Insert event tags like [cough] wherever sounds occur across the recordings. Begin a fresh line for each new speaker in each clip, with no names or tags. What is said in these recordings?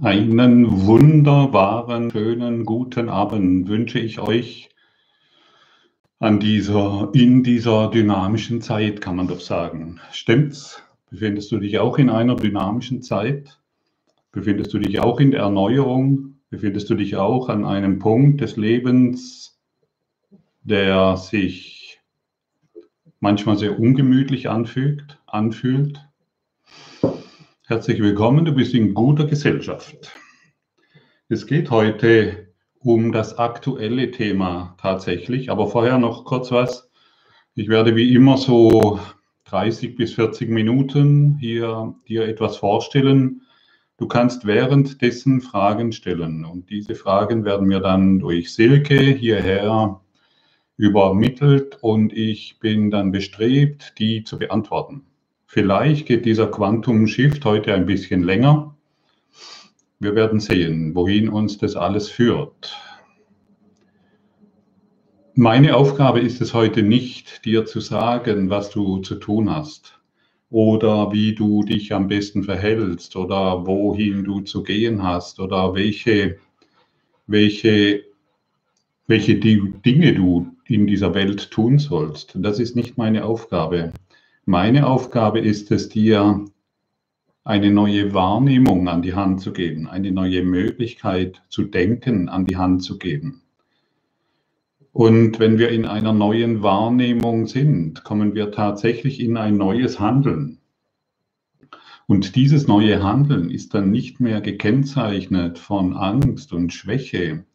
Einen wunderbaren, schönen, guten Abend wünsche ich euch an dieser, in dieser dynamischen Zeit, kann man doch sagen. Stimmt's? Befindest du dich auch in einer dynamischen Zeit? Befindest du dich auch in der Erneuerung? Befindest du dich auch an einem Punkt des Lebens, der sich manchmal sehr ungemütlich anfügt, anfühlt? Herzlich willkommen, du bist in guter Gesellschaft. Es geht heute um das aktuelle Thema tatsächlich, aber vorher noch kurz was. Ich werde wie immer so 30 bis 40 Minuten hier dir etwas vorstellen. Du kannst währenddessen Fragen stellen und diese Fragen werden mir dann durch Silke hierher übermittelt und ich bin dann bestrebt, die zu beantworten. Vielleicht geht dieser Quantum Shift heute ein bisschen länger. Wir werden sehen, wohin uns das alles führt. Meine Aufgabe ist es heute nicht, dir zu sagen, was du zu tun hast oder wie du dich am besten verhältst oder wohin du zu gehen hast oder welche, welche, welche Dinge du in dieser Welt tun sollst. Das ist nicht meine Aufgabe. Meine Aufgabe ist es, dir eine neue Wahrnehmung an die Hand zu geben, eine neue Möglichkeit zu denken an die Hand zu geben. Und wenn wir in einer neuen Wahrnehmung sind, kommen wir tatsächlich in ein neues Handeln. Und dieses neue Handeln ist dann nicht mehr gekennzeichnet von Angst und Schwäche,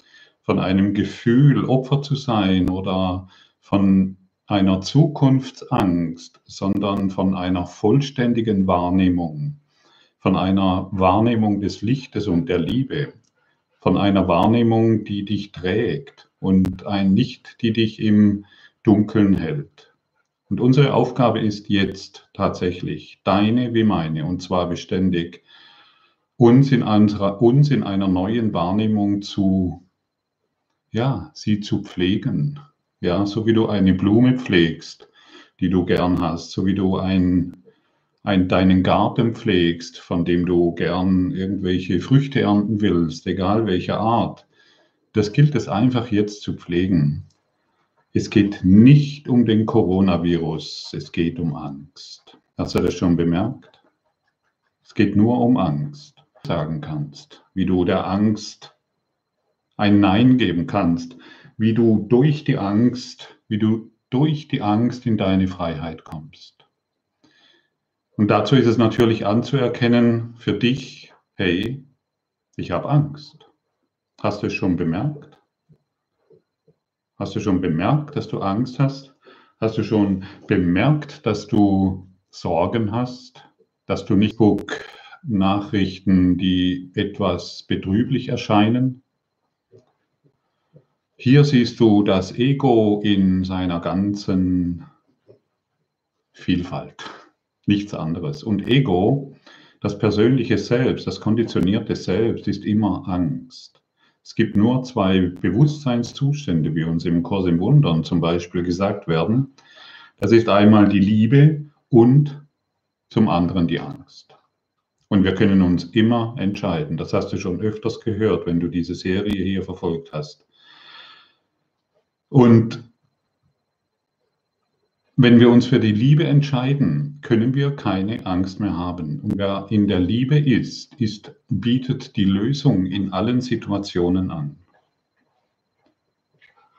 von einem Gefühl, Opfer zu sein oder von einer Zukunftsangst, sondern von einer vollständigen Wahrnehmung, von einer Wahrnehmung des Lichtes und der Liebe, von einer Wahrnehmung, die dich trägt und ein Licht, die dich im Dunkeln hält. Und unsere Aufgabe ist jetzt tatsächlich deine wie meine, und zwar beständig, uns in, unserer, uns in einer neuen Wahrnehmung zu, ja, sie zu pflegen, ja, so wie du eine Blume pflegst, die du gern hast, so wie du ein, ein, deinen Garten pflegst, von dem du gern irgendwelche Früchte ernten willst, egal welcher Art. Das gilt es einfach jetzt zu pflegen. Es geht nicht um den Coronavirus, es geht um Angst. Hast du das schon bemerkt? Es geht nur um Angst, sagen kannst, wie du der Angst ein Nein geben kannst, wie du durch die Angst, wie du durch die Angst in deine Freiheit kommst. Und dazu ist es natürlich anzuerkennen für dich, hey, ich habe Angst. Hast du es schon bemerkt? Hast du schon bemerkt, dass du Angst hast? Hast du schon bemerkt, dass du Sorgen hast? Dass du nicht guck Nachrichten, die etwas betrüblich erscheinen? Hier siehst du das Ego in seiner ganzen Vielfalt, nichts anderes. Und Ego, das persönliche Selbst, das konditionierte Selbst, ist immer Angst. Es gibt nur zwei Bewusstseinszustände, wie uns im Kurs im Wundern zum Beispiel gesagt werden. Das ist einmal die Liebe und zum anderen die Angst. Und wir können uns immer entscheiden. Das hast du schon öfters gehört, wenn du diese Serie hier verfolgt hast. Und wenn wir uns für die Liebe entscheiden, können wir keine Angst mehr haben. Und wer in der Liebe ist, ist bietet die Lösung in allen Situationen an.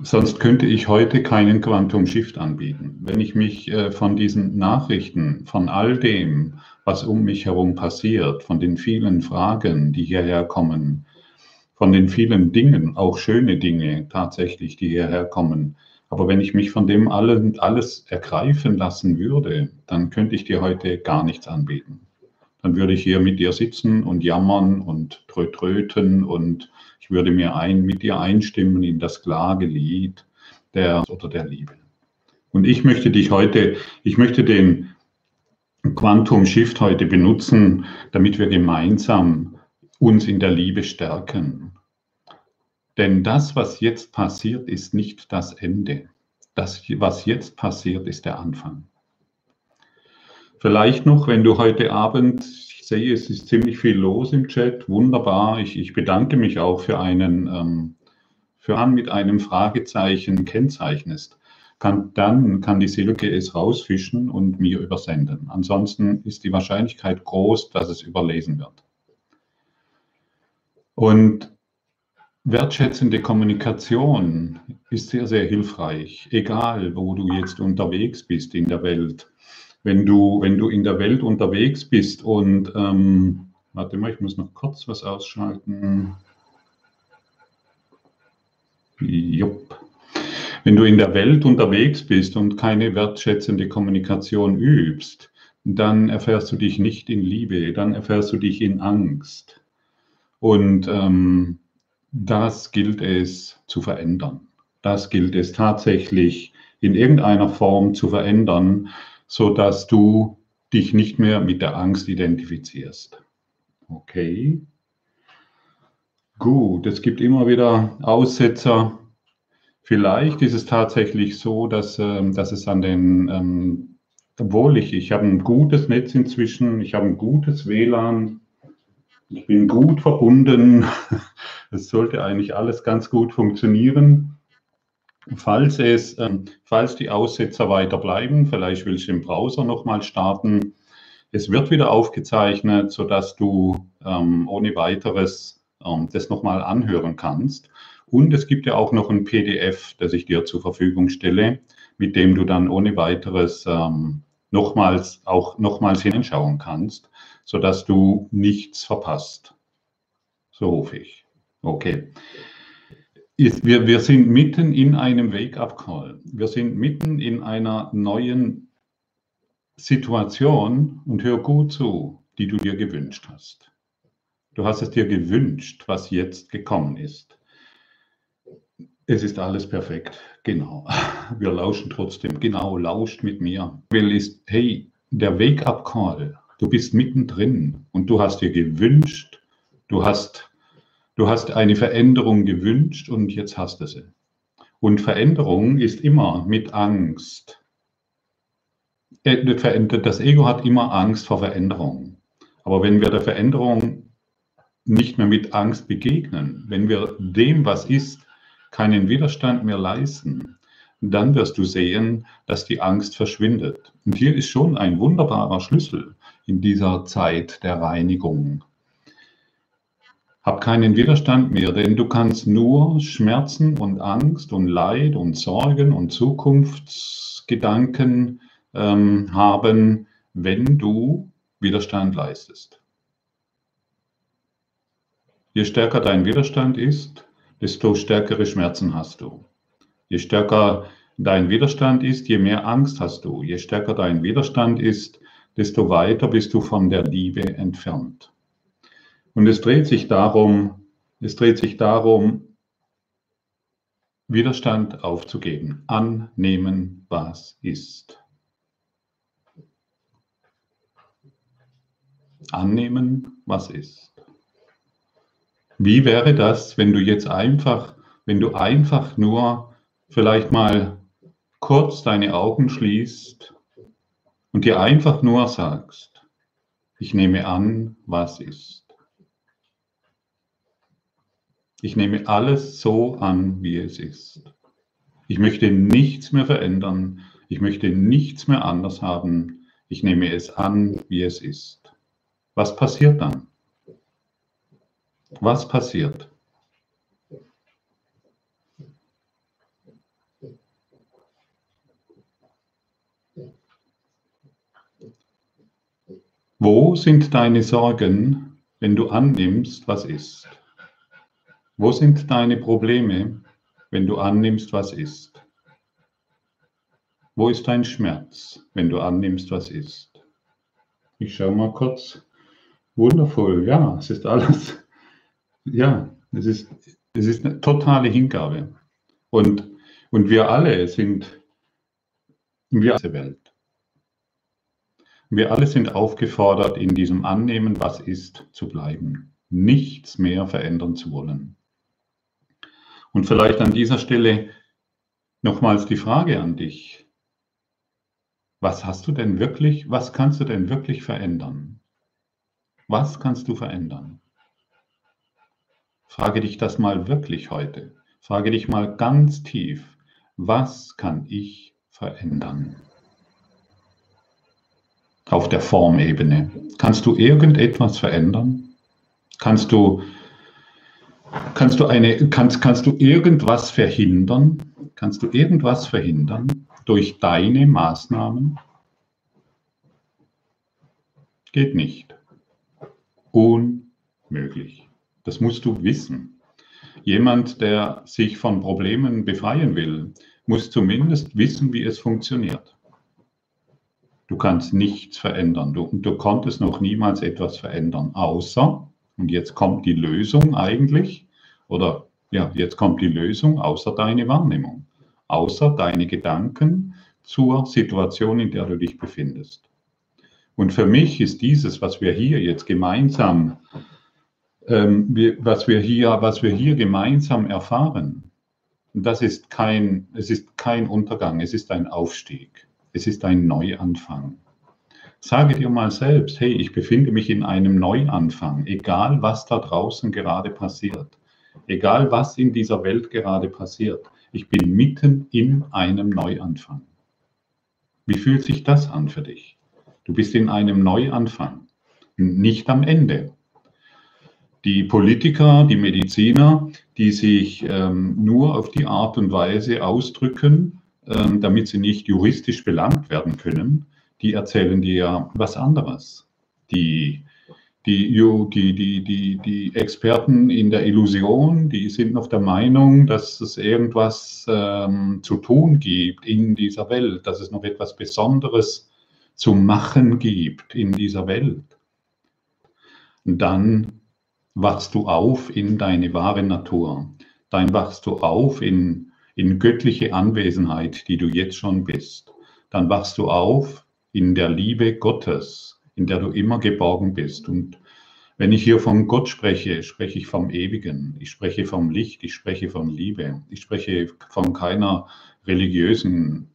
Sonst könnte ich heute keinen Quantum Shift anbieten. Wenn ich mich äh, von diesen Nachrichten, von all dem, was um mich herum passiert, von den vielen Fragen, die hierher kommen, von den vielen Dingen, auch schöne Dinge tatsächlich, die hierher kommen. Aber wenn ich mich von dem alles ergreifen lassen würde, dann könnte ich dir heute gar nichts anbieten. Dann würde ich hier mit dir sitzen und jammern und tröten und ich würde mir ein, mit dir einstimmen in das Klagelied der oder der Liebe. Und ich möchte dich heute, ich möchte den Quantum Shift heute benutzen, damit wir gemeinsam uns in der Liebe stärken. Denn das, was jetzt passiert, ist nicht das Ende. Das, was jetzt passiert, ist der Anfang. Vielleicht noch, wenn du heute Abend sehe, es ist ziemlich viel los im Chat. Wunderbar. Ich, ich bedanke mich auch für einen, ähm, für an mit einem Fragezeichen kennzeichnest. Kann, dann kann die Silke es rausfischen und mir übersenden. Ansonsten ist die Wahrscheinlichkeit groß, dass es überlesen wird. Und wertschätzende Kommunikation ist sehr, sehr hilfreich, egal wo du jetzt unterwegs bist in der Welt wenn du, wenn du in der Welt unterwegs bist und, ähm, warte mal, ich muss noch kurz was ausschalten. Jupp. Wenn du in der Welt unterwegs bist und keine wertschätzende Kommunikation übst, dann erfährst du dich nicht in Liebe, dann erfährst du dich in Angst. Und ähm, das gilt es zu verändern. Das gilt es tatsächlich in irgendeiner Form zu verändern, so dass du dich nicht mehr mit der Angst identifizierst. Okay. Gut, es gibt immer wieder Aussetzer. Vielleicht ist es tatsächlich so, dass, ähm, dass es an den, ähm, obwohl ich, ich habe ein gutes Netz inzwischen, ich habe ein gutes WLAN, ich bin gut verbunden, [laughs] es sollte eigentlich alles ganz gut funktionieren. Falls, es, ähm, falls die Aussetzer weiter bleiben, vielleicht willst du den Browser nochmal starten. Es wird wieder aufgezeichnet, sodass du ähm, ohne weiteres ähm, das nochmal anhören kannst. Und es gibt ja auch noch ein PDF, das ich dir zur Verfügung stelle, mit dem du dann ohne weiteres ähm, nochmals auch nochmals hinschauen kannst, sodass du nichts verpasst. So hoffe ich. Okay ist, wir, wir sind mitten in einem Wake-up-Call. Wir sind mitten in einer neuen Situation und hör gut zu, die du dir gewünscht hast. Du hast es dir gewünscht, was jetzt gekommen ist. Es ist alles perfekt. Genau. [laughs] Wir lauschen trotzdem. Genau, lauscht mit mir. Will ist, hey, der Wake-up-Call. Du bist mittendrin und du hast dir gewünscht, du hast Du hast eine Veränderung gewünscht und jetzt hast du sie. Und Veränderung ist immer mit Angst. Äh, das Ego hat immer Angst vor Veränderung. Aber wenn wir der Veränderung nicht mehr mit Angst begegnen, wenn wir dem, was ist, keinen Widerstand mehr leisten, dann wirst du sehen, dass die Angst verschwindet. Und hier ist schon ein wunderbarer Schlüssel in dieser Zeit der Reinigung. Hab keinen Widerstand mehr, denn du kannst nur Schmerzen und Angst und Leid und Sorgen und Zukunftsgedanken ähm, haben, wenn du Widerstand leistest. Je stärker dein Widerstand ist, desto stärkere Schmerzen hast du. Je stärker dein Widerstand ist, je mehr Angst hast du. Je stärker dein Widerstand ist, desto weiter bist du von der Liebe entfernt. Und es dreht sich darum, es dreht sich darum, Widerstand aufzugeben, annehmen, was ist. Annehmen, was ist. Wie wäre das, wenn du jetzt einfach, wenn du einfach nur vielleicht mal kurz deine Augen schließt und dir einfach nur sagst, ich nehme an, was ist. Ich nehme alles so an, wie es ist. Ich möchte nichts mehr verändern. Ich möchte nichts mehr anders haben. Ich nehme es an, wie es ist. Was passiert dann? Was passiert? Wo sind deine Sorgen, wenn du annimmst, was ist? Wo sind deine Probleme, wenn du annimmst, was ist? Wo ist dein Schmerz, wenn du annimmst, was ist? Ich schaue mal kurz. Wundervoll, ja, es ist alles, ja, es ist, es ist eine totale Hingabe. Und, und wir alle sind, wir diese Welt. Wir alle sind aufgefordert, in diesem Annehmen, was ist, zu bleiben. Nichts mehr verändern zu wollen. Und vielleicht an dieser Stelle nochmals die Frage an dich. Was hast du denn wirklich, was kannst du denn wirklich verändern? Was kannst du verändern? Frage dich das mal wirklich heute. Frage dich mal ganz tief, was kann ich verändern? Auf der Formebene. Kannst du irgendetwas verändern? Kannst du, kannst du, eine, kannst, kannst du irgendwas verhindern? Kannst du irgendwas verhindern durch deine Maßnahmen? Geht nicht. Unmöglich. Das musst du wissen. Jemand, der sich von Problemen befreien will, muss zumindest wissen, wie es funktioniert. Du kannst nichts verändern. Du, du konntest noch niemals etwas verändern, außer, und jetzt kommt die Lösung eigentlich, oder ja, jetzt kommt die Lösung, außer deine Wahrnehmung, außer deine Gedanken zur Situation, in der du dich befindest. Und für mich ist dieses, was wir hier jetzt gemeinsam, ähm, wir, was, wir hier, was wir hier gemeinsam erfahren, das ist kein, es ist kein Untergang, es ist ein Aufstieg, es ist ein Neuanfang. Sage dir mal selbst, hey, ich befinde mich in einem Neuanfang, egal was da draußen gerade passiert, egal was in dieser Welt gerade passiert. Ich bin mitten in einem Neuanfang. Wie fühlt sich das an für dich? Du bist in einem Neuanfang, nicht am Ende. Die Politiker, die Mediziner, die sich ähm, nur auf die Art und Weise ausdrücken, ähm, damit sie nicht juristisch belangt werden können, die erzählen dir was anderes. Die, die, die, die, die, die Experten in der Illusion, die sind noch der Meinung, dass es irgendwas ähm, zu tun gibt in dieser Welt, dass es noch etwas Besonderes zu machen gibt in dieser Welt, dann wachst du auf in deine wahre Natur. Dann wachst du auf in, in göttliche Anwesenheit, die du jetzt schon bist. Dann wachst du auf in der Liebe Gottes, in der du immer geborgen bist. Und wenn ich hier von Gott spreche, spreche ich vom Ewigen. Ich spreche vom Licht, ich spreche von Liebe. Ich spreche von keiner religiösen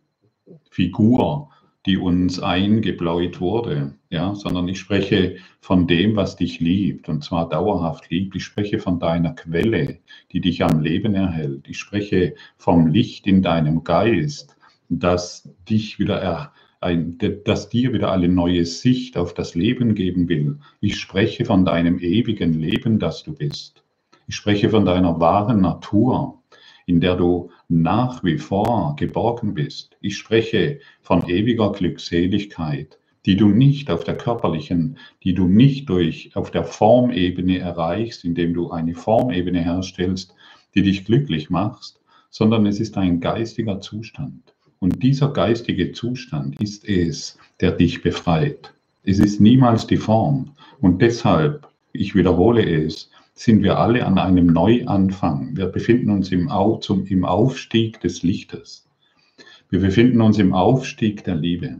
Figur, die uns eingebläut wurde, ja, sondern ich spreche von dem, was dich liebt, und zwar dauerhaft liebt. Ich spreche von deiner Quelle, die dich am Leben erhält. Ich spreche vom Licht in deinem Geist, das dich wieder er, ein, das dir wieder eine neue Sicht auf das Leben geben will. Ich spreche von deinem ewigen Leben, das du bist. Ich spreche von deiner wahren Natur, in der du nach wie vor geborgen bist. Ich spreche von ewiger Glückseligkeit, die du nicht auf der körperlichen, die du nicht durch auf der Formebene erreichst, indem du eine Formebene herstellst, die dich glücklich machst, sondern es ist ein geistiger Zustand. Und dieser geistige Zustand ist es, der dich befreit. Es ist niemals die Form. Und deshalb, ich wiederhole es, sind wir alle an einem Neuanfang. Wir befinden uns im, Au zum, im Aufstieg des Lichtes. Wir befinden uns im Aufstieg der Liebe.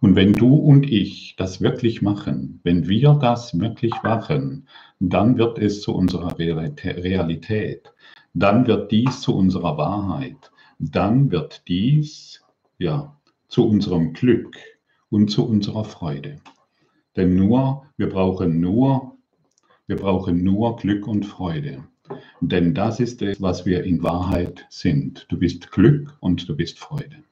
Und wenn du und ich das wirklich machen, wenn wir das wirklich machen, dann wird es zu unserer Realität. Dann wird dies zu unserer Wahrheit. Dann wird dies ja zu unserem Glück und zu unserer Freude. Denn nur, wir brauchen nur wir brauchen nur Glück und Freude. Denn das ist es, was wir in Wahrheit sind. Du bist Glück und du bist Freude.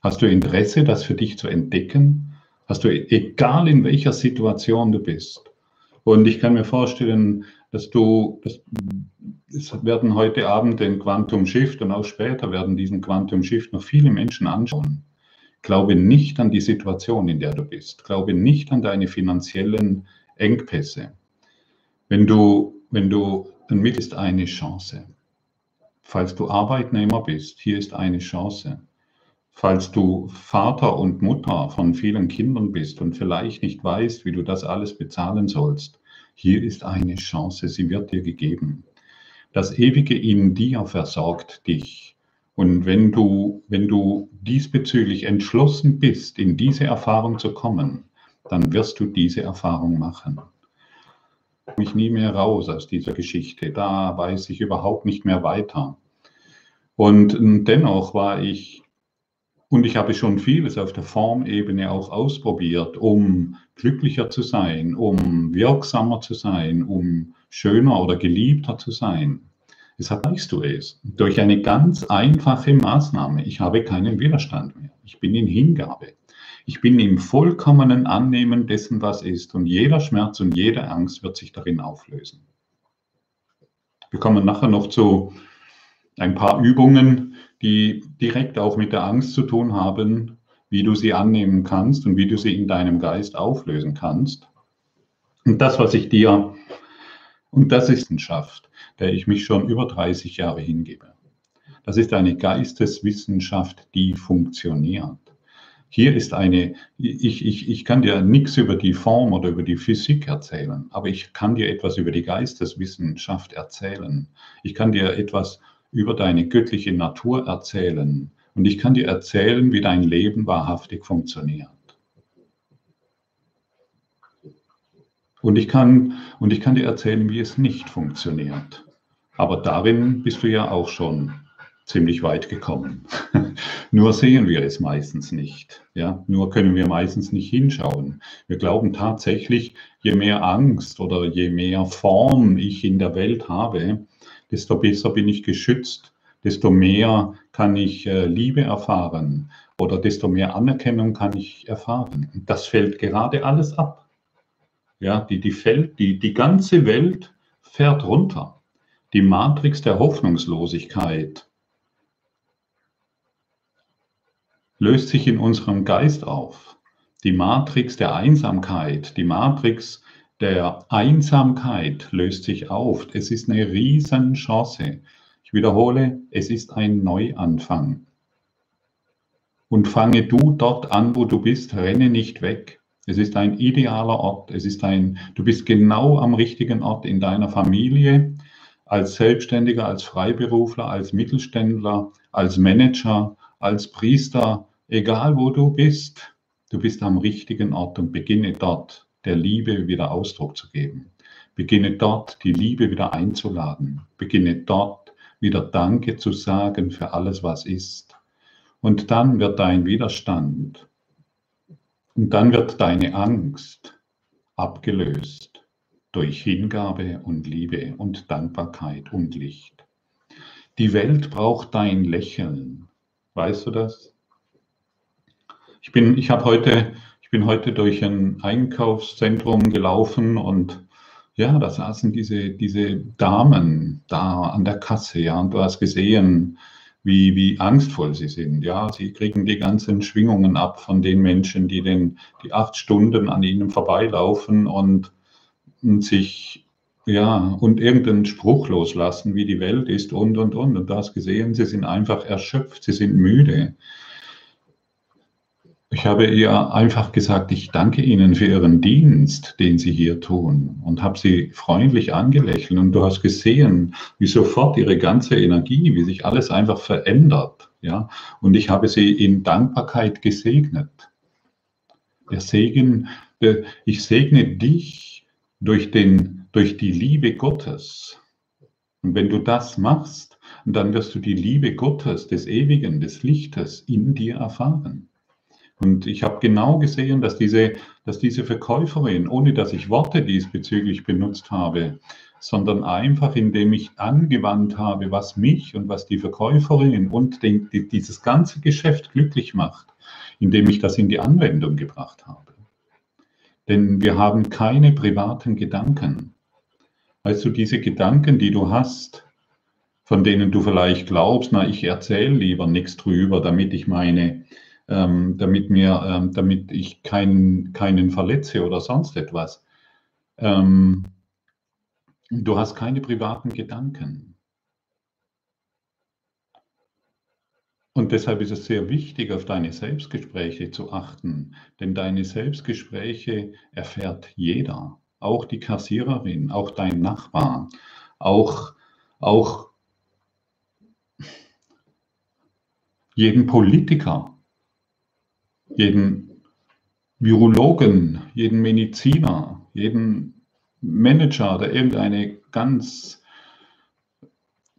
Hast du Interesse, das für dich zu entdecken? Hast du, egal in welcher Situation du bist. Und ich kann mir vorstellen, dass du, das, es werden heute Abend den Quantum Shift und auch später werden diesen Quantum Shift noch viele Menschen anschauen. Glaube nicht an die Situation, in der du bist. Glaube nicht an deine finanziellen Engpässe. Wenn du, wenn du, damit ist eine Chance. Falls du Arbeitnehmer bist, hier ist eine Chance. Falls du Vater und Mutter von vielen Kindern bist und vielleicht nicht weißt, wie du das alles bezahlen sollst, hier ist eine Chance, sie wird dir gegeben. Das Ewige in dir versorgt dich. Und wenn du, wenn du diesbezüglich entschlossen bist, in diese Erfahrung zu kommen, dann wirst du diese Erfahrung machen mich nie mehr raus aus dieser Geschichte. Da weiß ich überhaupt nicht mehr weiter. Und dennoch war ich, und ich habe schon vieles auf der Formebene auch ausprobiert, um glücklicher zu sein, um wirksamer zu sein, um schöner oder geliebter zu sein. Deshalb weißt du es. Durch eine ganz einfache Maßnahme. Ich habe keinen Widerstand mehr. Ich bin in Hingabe. Ich bin im vollkommenen Annehmen dessen, was ist. Und jeder Schmerz und jede Angst wird sich darin auflösen. Wir kommen nachher noch zu ein paar Übungen, die direkt auch mit der Angst zu tun haben, wie du sie annehmen kannst und wie du sie in deinem Geist auflösen kannst. Und das, was ich dir, und das ist Wissenschaft, der ich mich schon über 30 Jahre hingebe. Das ist eine Geisteswissenschaft, die funktioniert. Hier ist eine, ich, ich, ich kann dir nichts über die Form oder über die Physik erzählen, aber ich kann dir etwas über die Geisteswissenschaft erzählen. Ich kann dir etwas über deine göttliche Natur erzählen. Und ich kann dir erzählen, wie dein Leben wahrhaftig funktioniert. Und ich kann, und ich kann dir erzählen, wie es nicht funktioniert. Aber darin bist du ja auch schon ziemlich weit gekommen. [laughs] Nur sehen wir es meistens nicht. Ja? Nur können wir meistens nicht hinschauen. Wir glauben tatsächlich, je mehr Angst oder je mehr Form ich in der Welt habe, desto besser bin ich geschützt, desto mehr kann ich äh, Liebe erfahren oder desto mehr Anerkennung kann ich erfahren. Und das fällt gerade alles ab. Ja, die, die, fällt, die, die ganze Welt fährt runter. Die Matrix der Hoffnungslosigkeit löst sich in unserem Geist auf. Die Matrix der Einsamkeit, die Matrix der Einsamkeit löst sich auf. Es ist eine Riesenchance. Ich wiederhole, es ist ein Neuanfang. Und fange du dort an, wo du bist, renne nicht weg. Es ist ein idealer Ort. Es ist ein, du bist genau am richtigen Ort in deiner Familie, als Selbstständiger, als Freiberufler, als Mittelständler, als Manager, als Priester, egal wo du bist. Du bist am richtigen Ort und beginne dort der Liebe wieder Ausdruck zu geben. Beginne dort, die Liebe wieder einzuladen. Beginne dort, wieder Danke zu sagen für alles, was ist. Und dann wird dein Widerstand und dann wird deine Angst abgelöst durch Hingabe und Liebe und Dankbarkeit und Licht. Die Welt braucht dein Lächeln. Weißt du das? Ich ich habe heute bin heute durch ein Einkaufszentrum gelaufen und ja, da saßen diese, diese Damen da an der Kasse, ja, und du hast gesehen, wie, wie angstvoll sie sind. Ja, sie kriegen die ganzen Schwingungen ab von den Menschen, die den, die acht Stunden an ihnen vorbeilaufen und, und sich, ja, und irgendeinen Spruch loslassen, wie die Welt ist und, und, und. Und du hast gesehen, sie sind einfach erschöpft, sie sind müde. Ich habe ihr einfach gesagt, ich danke Ihnen für Ihren Dienst, den Sie hier tun und habe sie freundlich angelächelt und du hast gesehen, wie sofort ihre ganze Energie, wie sich alles einfach verändert, ja? Und ich habe sie in Dankbarkeit gesegnet. Der Segen, ich segne dich durch den, durch die Liebe Gottes. Und wenn du das machst, dann wirst du die Liebe Gottes, des Ewigen, des Lichtes in dir erfahren. Und ich habe genau gesehen, dass diese, dass diese Verkäuferin, ohne dass ich Worte diesbezüglich benutzt habe, sondern einfach indem ich angewandt habe, was mich und was die Verkäuferin und den, die, dieses ganze Geschäft glücklich macht, indem ich das in die Anwendung gebracht habe. Denn wir haben keine privaten Gedanken. Weißt du, diese Gedanken, die du hast, von denen du vielleicht glaubst, na, ich erzähle lieber nichts drüber, damit ich meine ähm, damit, mir, ähm, damit ich keinen, keinen verletze oder sonst etwas. Ähm, du hast keine privaten Gedanken. Und deshalb ist es sehr wichtig, auf deine Selbstgespräche zu achten, denn deine Selbstgespräche erfährt jeder, auch die Kassiererin, auch dein Nachbar, auch, auch jeden Politiker jeden Virologen, jeden Mediziner, jeden Manager, der irgendeine ganz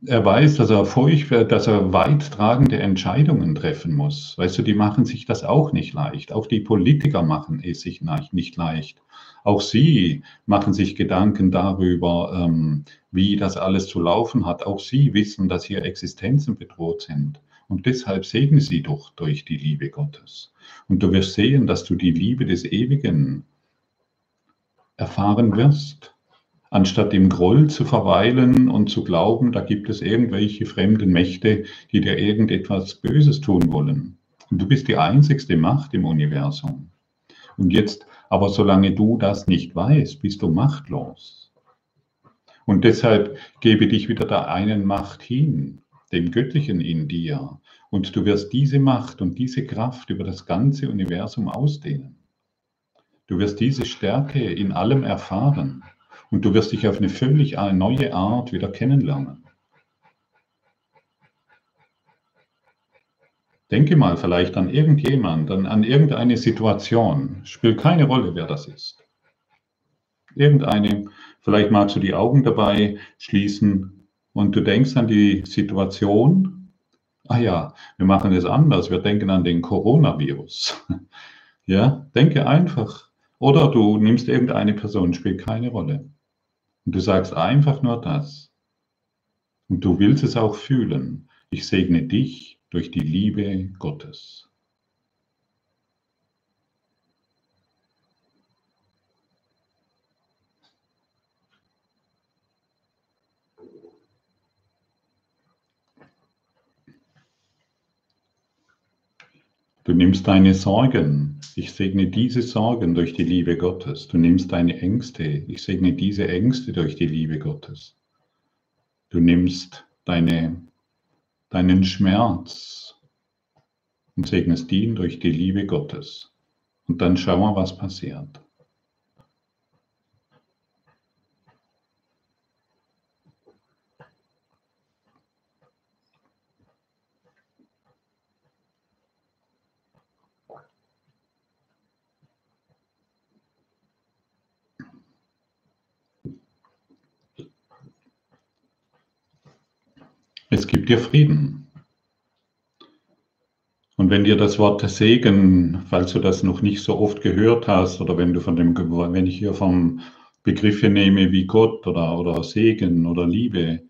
er weiß, dass er feucht wird, dass er weittragende Entscheidungen treffen muss. Weißt du, die machen sich das auch nicht leicht. Auch die Politiker machen es sich nicht leicht. Auch sie machen sich Gedanken darüber, ähm, wie das alles zu laufen hat. Auch sie wissen, dass hier Existenzen bedroht sind. Und deshalb segnen sie doch durch die Liebe Gottes. Und du wirst sehen, dass du die Liebe des Ewigen erfahren wirst anstatt im Groll zu verweilen und zu glauben, da gibt es irgendwelche fremden Mächte, die dir irgendetwas Böses tun wollen. Und du bist die einzigste Macht im Universum. Und jetzt, aber solange du das nicht weißt, bist du machtlos. Und deshalb gebe dich wieder der einen Macht hin, dem Göttlichen in dir. Und du wirst diese Macht und diese Kraft über das ganze Universum ausdehnen. Du wirst diese Stärke in allem erfahren. Und du wirst dich auf eine völlig neue Art wieder kennenlernen. Denke mal vielleicht an irgendjemand, an, an irgendeine Situation. Spielt keine Rolle, wer das ist. Irgendeine, vielleicht magst du die Augen dabei schließen und du denkst an die Situation. Ah ja, wir machen es anders. Wir denken an den Coronavirus. [laughs] Ja, denke einfach. Oder du nimmst irgendeine Person, spielt keine Rolle. Und du sagst einfach nur das. Und du willst es auch fühlen. Ich segne dich durch die Liebe Gottes. Du nimmst deine Sorgen. Ich segne diese Sorgen durch die Liebe Gottes. Du nimmst deine Ängste. Ich segne diese Ängste durch die Liebe Gottes. Du nimmst deine, deinen Schmerz und segnest ihn durch die Liebe Gottes. Und dann schau mal, was passiert. Es gibt dir Frieden. Und wenn dir das Wort Segen, falls du das noch nicht so oft gehört hast, oder wenn du von dem, wenn ich hier vom Begriffe nehme wie Gott oder, oder Segen oder Liebe,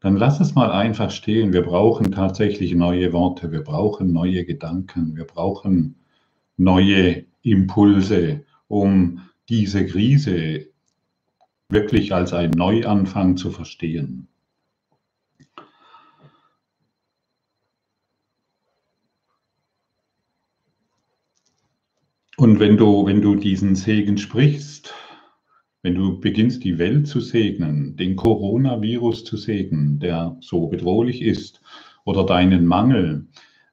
dann lass es mal einfach stehen. Wir brauchen tatsächlich neue Worte, wir brauchen neue Gedanken, wir brauchen neue Impulse, um diese Krise wirklich als ein Neuanfang zu verstehen. Und wenn du, wenn du diesen Segen sprichst, wenn du beginnst, die Welt zu segnen, den Coronavirus zu segnen, der so bedrohlich ist, oder deinen Mangel,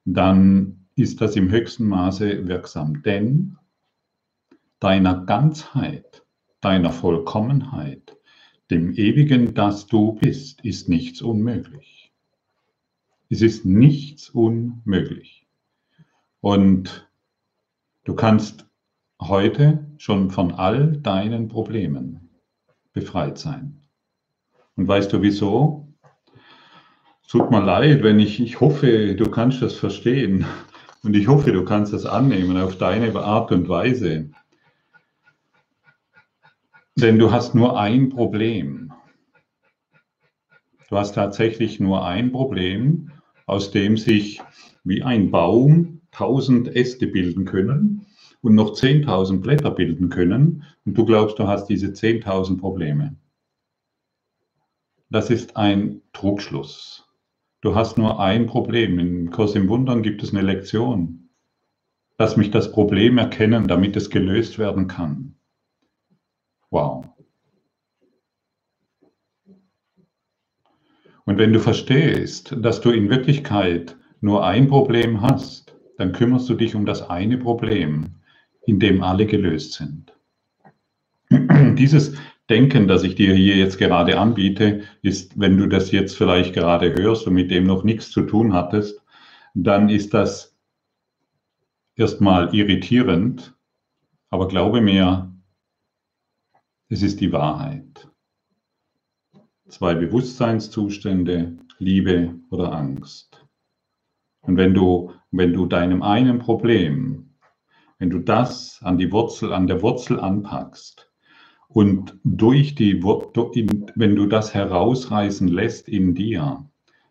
dann ist das im höchsten Maße wirksam. Denn deiner Ganzheit, deiner Vollkommenheit, dem Ewigen, das du bist, ist nichts unmöglich. Es ist nichts unmöglich. Und Du kannst heute schon von all deinen Problemen befreit sein. Und weißt du wieso? Tut mir leid, wenn ich, ich hoffe, du kannst das verstehen und ich hoffe, du kannst das annehmen auf deine Art und Weise. Denn du hast nur ein Problem. Du hast tatsächlich nur ein Problem, aus dem sich wie ein Baum 1000 Äste bilden können und noch 10.000 Blätter bilden können und du glaubst, du hast diese 10.000 Probleme. Das ist ein Trugschluss. Du hast nur ein Problem. Im Kurs im Wundern gibt es eine Lektion. Lass mich das Problem erkennen, damit es gelöst werden kann. Wow. Und wenn du verstehst, dass du in Wirklichkeit nur ein Problem hast, dann kümmerst du dich um das eine Problem, in dem alle gelöst sind. [clears throat] Dieses Denken, das ich dir hier jetzt gerade anbiete, ist, wenn du das jetzt vielleicht gerade hörst und mit dem noch nichts zu tun hattest, dann ist das erstmal irritierend, aber glaube mir, es ist die Wahrheit. Zwei Bewusstseinszustände, Liebe oder Angst. Und wenn du, wenn du deinem einen Problem, wenn du das an die Wurzel, an der Wurzel anpackst und durch die, wenn du das herausreißen lässt in dir,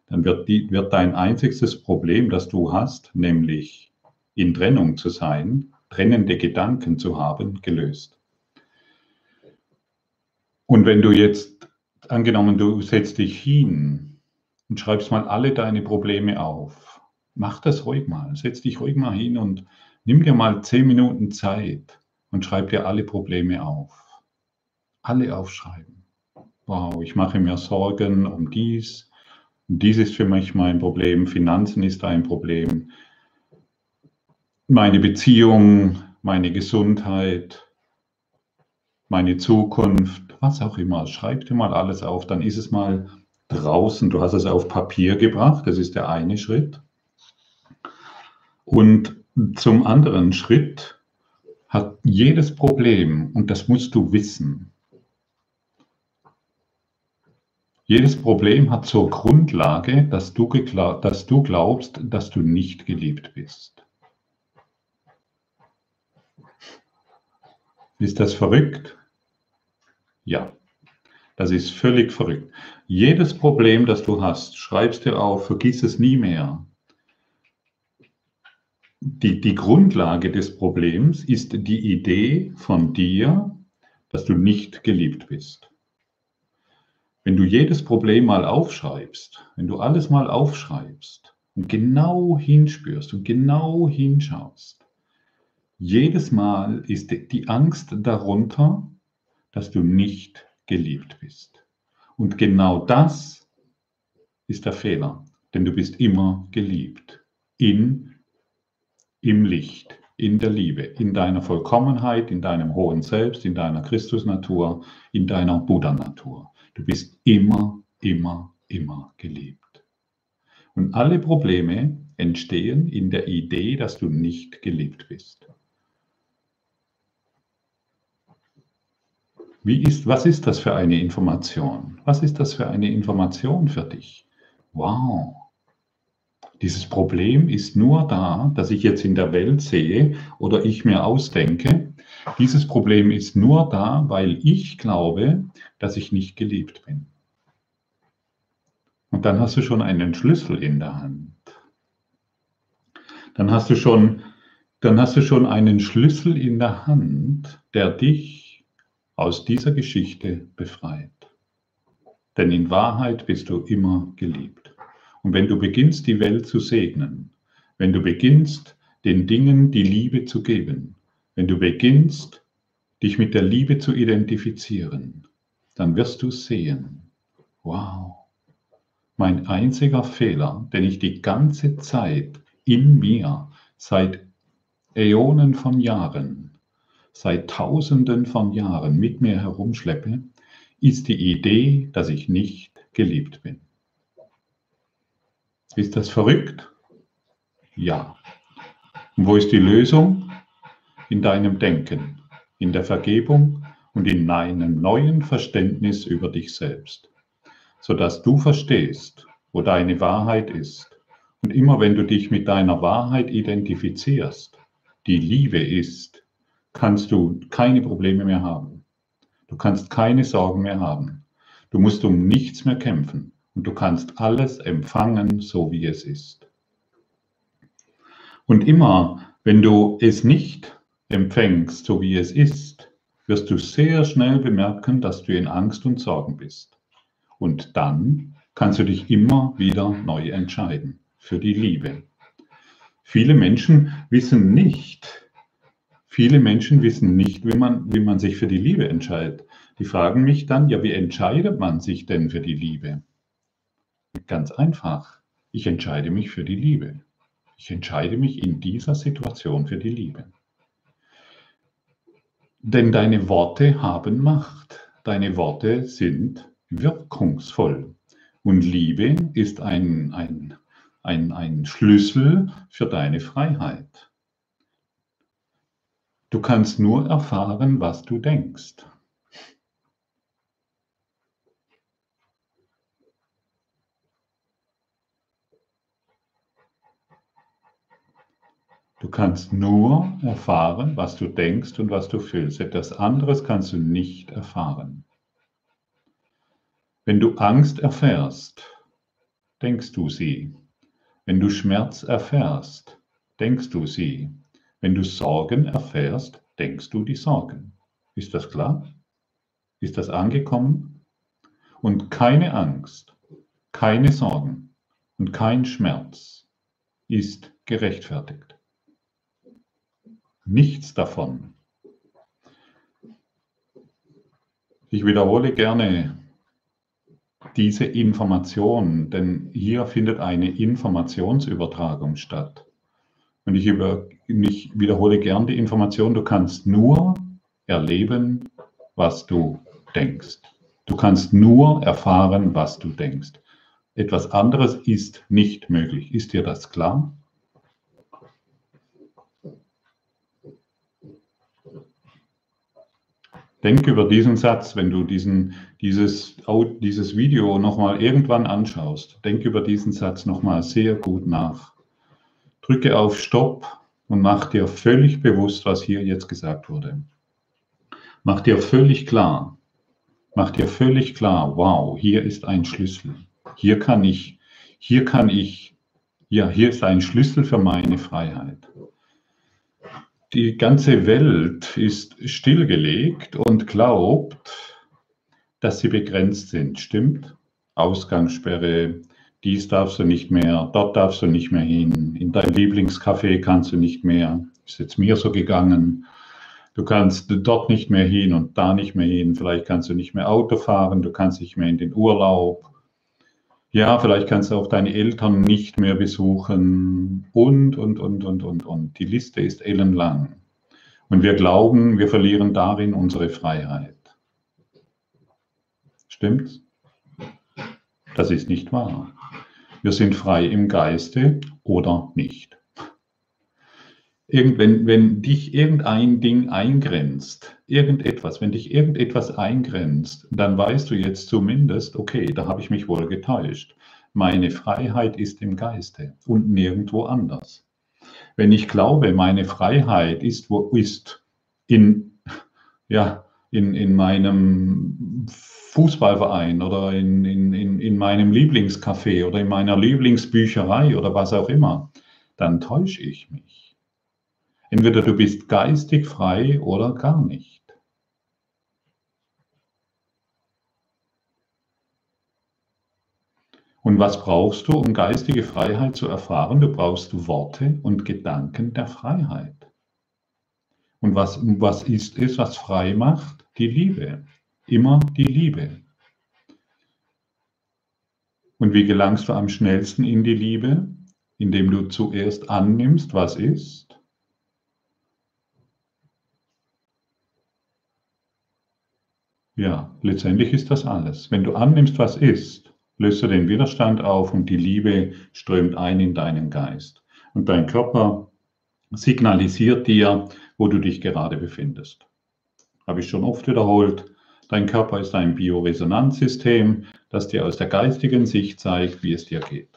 dann wird, die, wird dein einziges Problem, das du hast, nämlich in Trennung zu sein, trennende Gedanken zu haben, gelöst. Und wenn du jetzt, angenommen, du setzt dich hin und schreibst mal alle deine Probleme auf, mach das ruhig mal, setz dich ruhig mal hin und nimm dir mal zehn Minuten Zeit und schreib dir alle Probleme auf. Alle aufschreiben. Wow, ich mache mir Sorgen um dies. Dies ist für mich mein Problem. Finanzen ist ein Problem. Meine Beziehung, meine Gesundheit, meine Zukunft, was auch immer. Schreib dir mal alles auf, dann ist es mal draußen. Du hast es auf Papier gebracht, das ist der eine Schritt. Und zum anderen Schritt hat jedes Problem, und das musst du wissen, jedes Problem hat zur Grundlage, dass du, dass du glaubst, dass du nicht geliebt bist. Ist das verrückt? Ja, das ist völlig verrückt. Jedes Problem, das du hast, schreibst dir auf, vergiss es nie mehr. Die, die Grundlage des Problems ist die Idee von dir, dass du nicht geliebt bist. Wenn du jedes Problem mal aufschreibst, wenn du alles mal aufschreibst und genau hinspürst und genau hinschaust, jedes Mal ist die Angst darunter, dass du nicht geliebt bist. Und genau das ist der Fehler, denn du bist immer geliebt in, im Licht, in der Liebe, in deiner Vollkommenheit, in deinem hohen Selbst, in deiner Christusnatur, in deiner Buddha-Natur. Du bist immer, immer, immer geliebt. Und alle Probleme entstehen in der Idee, dass du nicht geliebt bist. Wie ist, was ist das für eine Information? Was ist das für eine Information für dich? Wow. Dieses Problem ist nur da, dass ich jetzt in der Welt sehe oder ich mir ausdenke. Dieses Problem ist nur da, weil ich glaube, dass ich nicht geliebt bin. Und dann hast du schon einen Schlüssel in der Hand. Dann hast du schon, dann hast du schon einen Schlüssel in der Hand, der dich aus dieser Geschichte befreit. Denn in Wahrheit bist du immer geliebt. Und wenn du beginnst, die Welt zu segnen, wenn du beginnst, den Dingen die Liebe zu geben, wenn du beginnst, dich mit der Liebe zu identifizieren, dann wirst du sehen, wow, mein einziger Fehler, den ich die ganze Zeit in mir seit Äonen von Jahren seit Tausenden von Jahren mit mir herumschleppe, ist die Idee, dass ich nicht geliebt bin. Ist das verrückt? Ja. Und wo ist die Lösung? In deinem Denken, in der Vergebung und in einem neuen Verständnis über dich selbst, sodass du verstehst, wo deine Wahrheit ist. Und immer wenn du dich mit deiner Wahrheit identifizierst, die Liebe ist, kannst du keine Probleme mehr haben. Du kannst keine Sorgen mehr haben. Du musst um nichts mehr kämpfen und du kannst alles empfangen, so wie es ist. Und immer, wenn du es nicht empfängst, so wie es ist, wirst du sehr schnell bemerken, dass du in Angst und Sorgen bist. Und dann kannst du dich immer wieder neu entscheiden für die Liebe. Viele Menschen wissen nicht, Viele Menschen wissen nicht, wie man, wie man sich für die Liebe entscheidet. Die fragen mich dann, ja, wie entscheidet man sich denn für die Liebe? Ganz einfach. Ich entscheide mich für die Liebe. Ich entscheide mich in dieser Situation für die Liebe. Denn deine Worte haben Macht. Deine Worte sind wirkungsvoll. Und Liebe ist ein, ein, ein, ein Schlüssel für deine Freiheit. Du kannst nur erfahren, was du denkst. Du kannst nur erfahren, was du denkst und was du fühlst. Etwas anderes kannst du nicht erfahren. Wenn du Angst erfährst, denkst du sie. Wenn du Schmerz erfährst, denkst du sie. Wenn du Sorgen erfährst, denkst du die Sorgen. Ist das klar? Ist das angekommen? Und keine Angst, keine Sorgen und kein Schmerz ist gerechtfertigt. Nichts davon. Ich wiederhole gerne diese Information, denn hier findet eine Informationsübertragung statt. Und ich, über, ich wiederhole gern die Information, du kannst nur erleben, was du denkst. Du kannst nur erfahren, was du denkst. Etwas anderes ist nicht möglich. Ist dir das klar? Denk über diesen Satz, wenn du diesen, dieses, dieses Video nochmal irgendwann anschaust. Denk über diesen Satz nochmal sehr gut nach. Drücke auf Stopp und mach dir völlig bewusst, was hier jetzt gesagt wurde. Mach dir völlig klar, mach dir völlig klar, wow, hier ist ein Schlüssel. Hier kann ich, hier kann ich, ja, hier ist ein Schlüssel für meine Freiheit die ganze Welt ist stillgelegt und glaubt, dass sie begrenzt sind. Stimmt? Ausgangssperre, dies darfst du nicht mehr, dort darfst du nicht mehr hin, in dein Lieblingscafé kannst du nicht mehr. Ist jetzt mir so gegangen. Du kannst dort nicht mehr hin und da nicht mehr hin. Vielleicht kannst du nicht mehr Auto fahren, du kannst nicht mehr in den Urlaub. Ja, vielleicht kannst du auch deine Eltern nicht mehr besuchen und, und, und, und, und, und. Die Liste ist ellenlang. Und wir glauben, wir verlieren darin unsere Freiheit. Stimmt's? Das ist nicht wahr. Wir sind frei im Geiste oder nicht. Irgend, wenn, wenn dich irgendein Ding eingrenzt, irgendetwas, wenn dich irgendetwas eingrenzt, dann weißt du jetzt zumindest, okay, da habe ich mich wohl getäuscht. Meine Freiheit ist im Geiste und nirgendwo anders. Wenn ich glaube, meine Freiheit ist, wo ist in, ja, in, in meinem Fußballverein oder in, in, in, in meinem Lieblingscafé oder in meiner Lieblingsbücherei oder was auch immer, dann täusche ich mich. Entweder du bist geistig frei oder gar nicht. Und was brauchst du, um geistige Freiheit zu erfahren? Du brauchst Worte und Gedanken der Freiheit. Und was, was ist es, was frei macht? Die Liebe. Immer die Liebe. Und wie gelangst du am schnellsten in die Liebe? Indem du zuerst annimmst, was ist Ja, letztendlich ist das alles. Wenn du annimmst, was ist, löst du den Widerstand auf und die Liebe strömt ein in deinen Geist. Und dein Körper signalisiert dir, wo du dich gerade befindest. Habe ich schon oft wiederholt. Dein Körper ist ein Bioresonanzsystem, das dir aus der geistigen Sicht zeigt, wie es dir geht.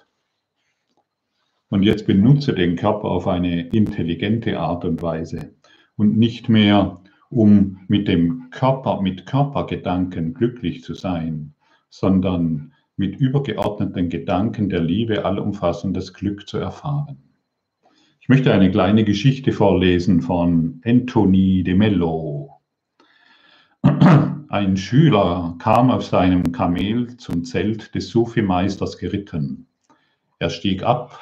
Und jetzt benutze den Körper auf eine intelligente Art und Weise und nicht mehr um mit dem Körper, mit Körpergedanken glücklich zu sein, sondern mit übergeordneten Gedanken der Liebe allumfassendes Glück zu erfahren. Ich möchte eine kleine Geschichte vorlesen von Anthony de Mello. Ein Schüler kam auf seinem Kamel zum Zelt des Sufi-Meisters geritten. Er stieg ab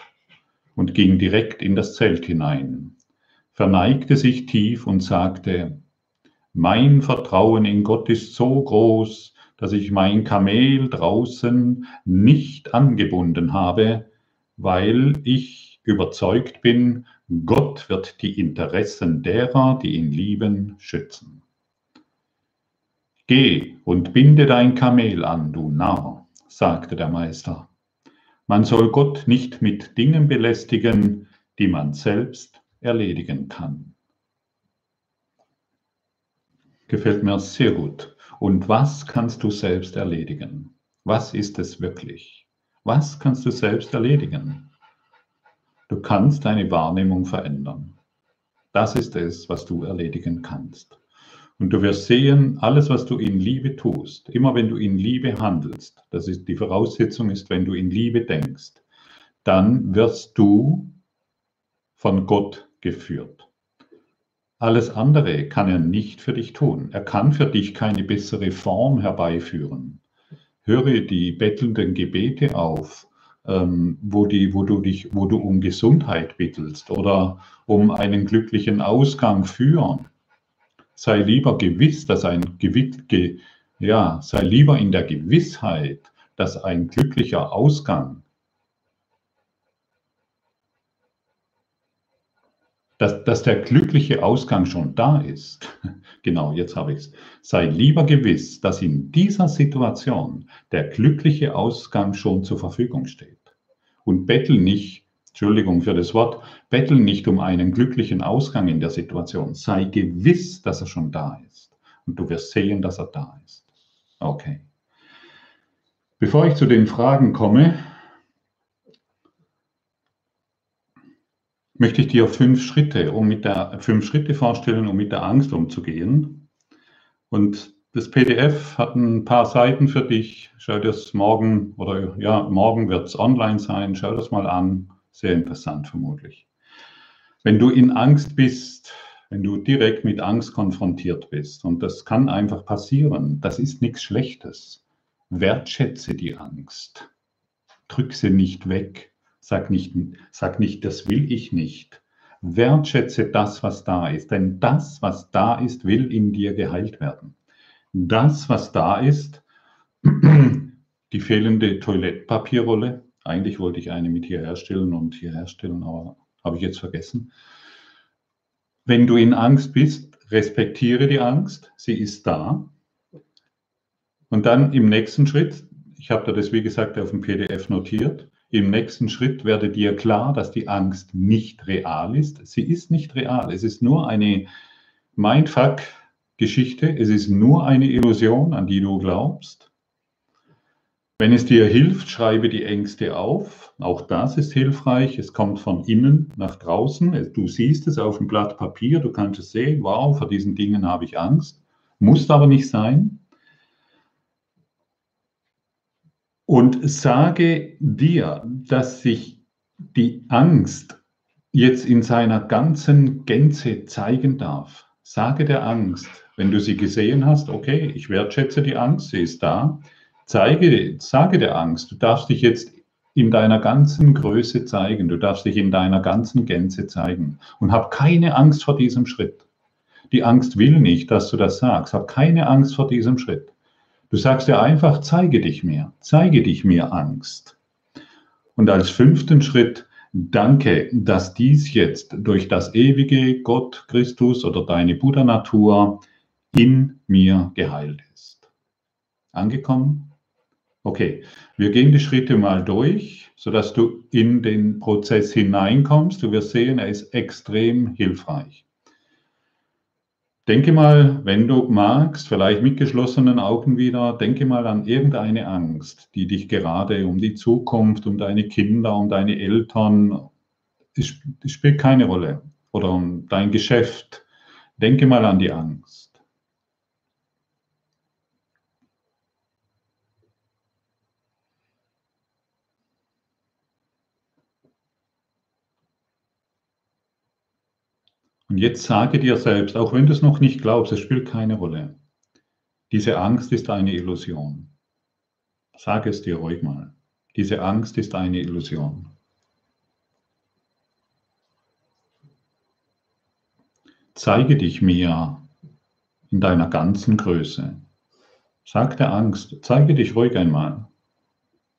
und ging direkt in das Zelt hinein, verneigte sich tief und sagte, mein Vertrauen in Gott ist so groß, dass ich mein Kamel draußen nicht angebunden habe, weil ich überzeugt bin, Gott wird die Interessen derer, die ihn lieben, schützen. Geh und binde dein Kamel an, du Narr, sagte der Meister. Man soll Gott nicht mit Dingen belästigen, die man selbst erledigen kann. Gefällt mir sehr gut. Und was kannst du selbst erledigen? Was ist es wirklich? Was kannst du selbst erledigen? Du kannst deine Wahrnehmung verändern. Das ist es, was du erledigen kannst. Und du wirst sehen, alles, was du in Liebe tust, immer wenn du in Liebe handelst, das ist die Voraussetzung ist, wenn du in Liebe denkst, dann wirst du von Gott geführt. Alles andere kann er nicht für dich tun. Er kann für dich keine bessere Form herbeiführen. Höre die bettelnden Gebete auf, ähm, wo, die, wo, du dich, wo du um Gesundheit bittelst oder um einen glücklichen Ausgang führen sei lieber gewiss, dass ein ge, ja, sei lieber in der Gewissheit, dass ein glücklicher Ausgang, dass, dass der glückliche Ausgang schon da ist. [laughs] Genau, jetzt habe ich es. Sei lieber gewiss, dass in dieser Situation der glückliche Ausgang schon zur Verfügung steht. Und bettel nicht Entschuldigung für das Wort, bettel nicht um einen glücklichen Ausgang in der Situation. Sei gewiss, dass er schon da ist. Und du wirst sehen, dass er da ist. Okay. Bevor ich zu den Fragen komme, möchte ich dir fünf Schritte, um mit der, fünf Schritte vorstellen, um mit der Angst umzugehen. Und das PDF hat ein paar Seiten für dich. Schau dir das morgen oder ja, morgen wird es online sein. Schau das mal an. Sehr interessant vermutlich. Wenn du in Angst bist, wenn du direkt mit Angst konfrontiert bist, und das kann einfach passieren, das ist nichts Schlechtes. Wertschätze die Angst. Drück sie nicht weg. Sag nicht, sag nicht, das will ich nicht. Wertschätze das, was da ist, denn das, was da ist, will in dir geheilt werden. Das, was da ist, [clears throat] die fehlende Toilettpapierrolle, eigentlich wollte ich eine mit hier herstellen und hier herstellen, aber habe ich jetzt vergessen. Wenn du in Angst bist, respektiere die Angst, sie ist da. Und dann im nächsten Schritt, ich habe da das wie gesagt auf dem PDF notiert, im nächsten Schritt werde dir klar, dass die Angst nicht real ist. Sie ist nicht real. Es ist nur eine Mindfuck-Geschichte. Es ist nur eine Illusion, an die du glaubst. Wenn es dir hilft, schreibe die Ängste auf. Auch das ist hilfreich. Es kommt von innen nach draußen. Du siehst es auf dem Blatt Papier. Du kannst es sehen. Wow, vor diesen Dingen habe ich Angst. Muss aber nicht sein. Und sage dir, dass sich die Angst jetzt in seiner ganzen Gänze zeigen darf. Sage der Angst, wenn du sie gesehen hast, okay, ich wertschätze die Angst, sie ist da. Zeige, sage der Angst, du darfst dich jetzt in deiner ganzen Größe zeigen, du darfst dich in deiner ganzen Gänze zeigen und hab keine Angst vor diesem Schritt. Die Angst will nicht, dass du das sagst. Hab keine Angst vor diesem Schritt. Du sagst dir einfach, zeige dich mir, zeige dich mir Angst. Und als fünften Schritt, danke, dass dies jetzt durch das ewige Gott, Christus oder deine Buddha-Natur in mir geheilt ist. Angekommen? Okay, wir gehen die Schritte mal durch, sodass du in den Prozess hineinkommst. Du wirst sehen, er ist extrem hilfreich. Denke mal, wenn du magst, vielleicht mit geschlossenen Augen wieder, denke mal an irgendeine Angst, die dich gerade um die Zukunft, um deine Kinder, um deine Eltern, spielt keine Rolle, oder um dein Geschäft. Denke mal an die Angst. Und jetzt sage dir selbst, auch wenn du es noch nicht glaubst, es spielt keine Rolle. Diese Angst ist eine Illusion. Sag es dir ruhig mal. Diese Angst ist eine Illusion. Zeige dich mir in deiner ganzen Größe. Sag der Angst, zeige dich ruhig einmal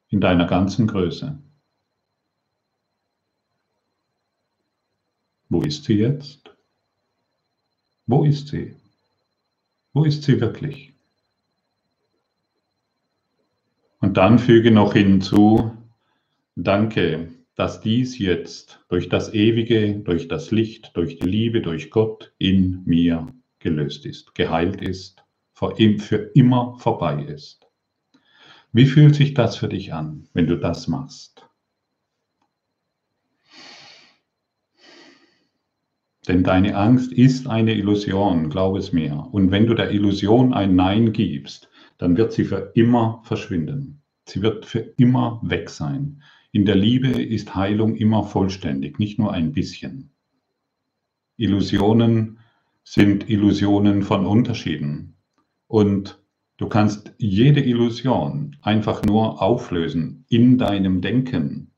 in deiner ganzen Größe. Wo ist sie jetzt? Wo ist sie? Wo ist sie wirklich? Und dann füge noch hinzu, danke, dass dies jetzt durch das Ewige, durch das Licht, durch die Liebe, durch Gott in mir gelöst ist, geheilt ist, für immer vorbei ist. Wie fühlt sich das für dich an, wenn du das machst? Denn deine Angst ist eine Illusion, glaub es mir. Und wenn du der Illusion ein Nein gibst, dann wird sie für immer verschwinden. Sie wird für immer weg sein. In der Liebe ist Heilung immer vollständig, nicht nur ein bisschen. Illusionen sind Illusionen von Unterschieden. Und du kannst jede Illusion einfach nur auflösen in deinem Denken,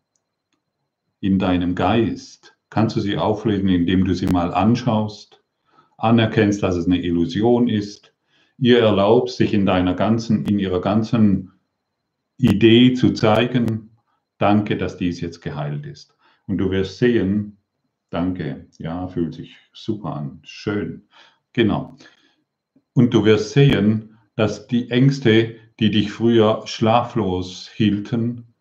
in deinem Geist. Kannst du sie auflösen, indem du sie mal anschaust, anerkennst, dass es eine Illusion ist, ihr erlaubst, sich in deiner ganzen, in ihrer ganzen Idee zu zeigen, danke, dass dies jetzt geheilt ist. Und du wirst sehen, Danke. Ja, fühlt sich super an. Schön. Genau. Und du wirst sehen, dass die Ängste, die dich früher schlaflos hielten,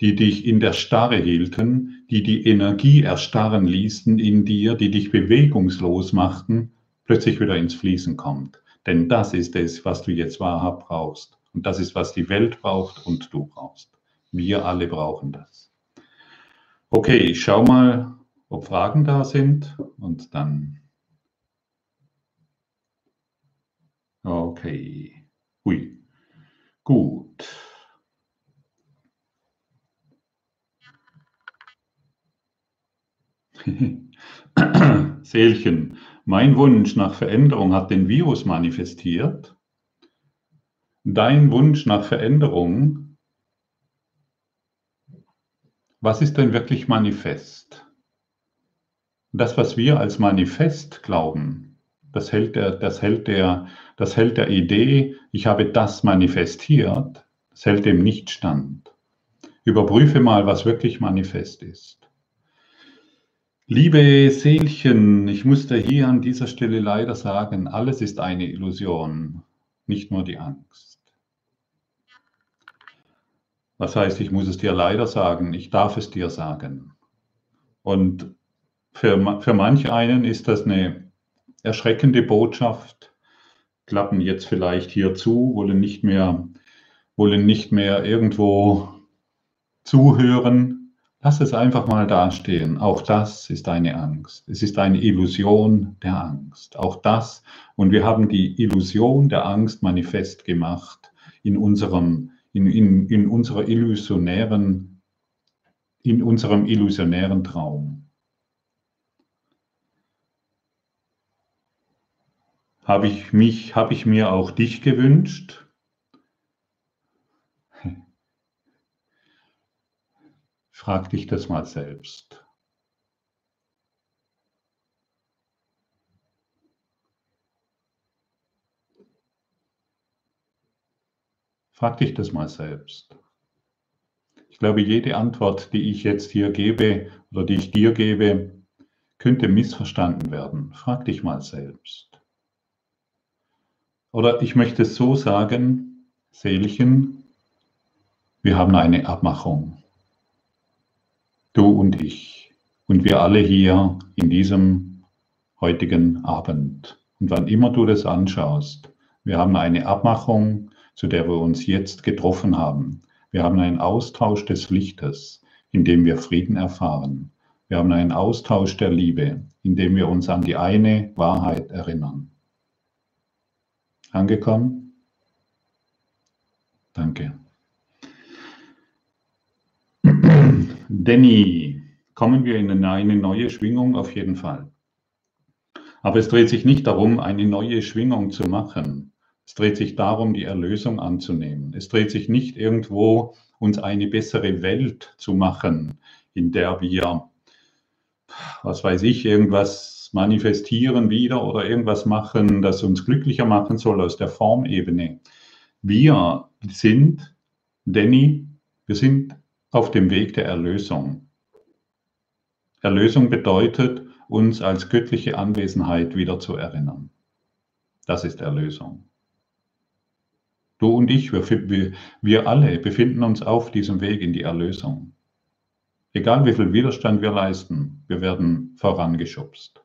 die dich in der Starre hielten, die die Energie erstarren ließen in dir, die dich bewegungslos machten, plötzlich wieder ins Fließen kommt. Denn das ist es, was du jetzt wahrhaft brauchst. Und das ist, was die Welt braucht und du brauchst. Wir alle brauchen das. Okay, ich schau mal, ob Fragen da sind und dann. Okay. Hui. Gut. [laughs] Seelchen, mein Wunsch nach Veränderung hat den Virus manifestiert. Dein Wunsch nach Veränderung, was ist denn wirklich manifest? das, was wir als Manifest glauben, das hält der, das hält der, das hält der Idee, ich habe das manifestiert, das hält dem nicht stand. Überprüfe mal, was wirklich manifest ist. Liebe Seelchen, ich musste hier an dieser Stelle leider sagen, alles ist eine Illusion, nicht nur die Angst. Was heißt, ich muss es dir leider sagen, ich darf es dir sagen. Und für, für manch einen ist das eine erschreckende Botschaft, klappen jetzt vielleicht hier zu, wollen nicht mehr, wollen nicht mehr irgendwo zuhören. Lass es einfach mal dastehen. Auch das ist eine Angst. Es ist eine Illusion der Angst. Auch das. Und wir haben die Illusion der Angst manifest gemacht in unserem, in, in, in unserer illusionären, in unserem illusionären Traum. Habe ich mich, habe ich mir auch dich gewünscht? Frag dich das mal selbst. Frag dich das mal selbst. Ich glaube, jede Antwort, die ich jetzt hier gebe oder die ich dir gebe, könnte missverstanden werden. Frag dich mal selbst. Oder ich möchte es so sagen, Seelchen, wir haben eine Abmachung. Du und ich und wir alle hier in diesem heutigen Abend. Und wann immer du das anschaust, wir haben eine Abmachung, zu der wir uns jetzt getroffen haben. Wir haben einen Austausch des Lichtes, in dem wir Frieden erfahren. Wir haben einen Austausch der Liebe, in dem wir uns an die eine Wahrheit erinnern. Angekommen? Danke. Danny, kommen wir in eine neue Schwingung auf jeden Fall. Aber es dreht sich nicht darum, eine neue Schwingung zu machen. Es dreht sich darum, die Erlösung anzunehmen. Es dreht sich nicht irgendwo, uns eine bessere Welt zu machen, in der wir, was weiß ich, irgendwas manifestieren wieder oder irgendwas machen, das uns glücklicher machen soll aus der Formebene. Wir sind, Danny, wir sind auf dem Weg der Erlösung. Erlösung bedeutet, uns als göttliche Anwesenheit wieder zu erinnern. Das ist Erlösung. Du und ich, wir, wir alle befinden uns auf diesem Weg in die Erlösung. Egal wie viel Widerstand wir leisten, wir werden vorangeschubst.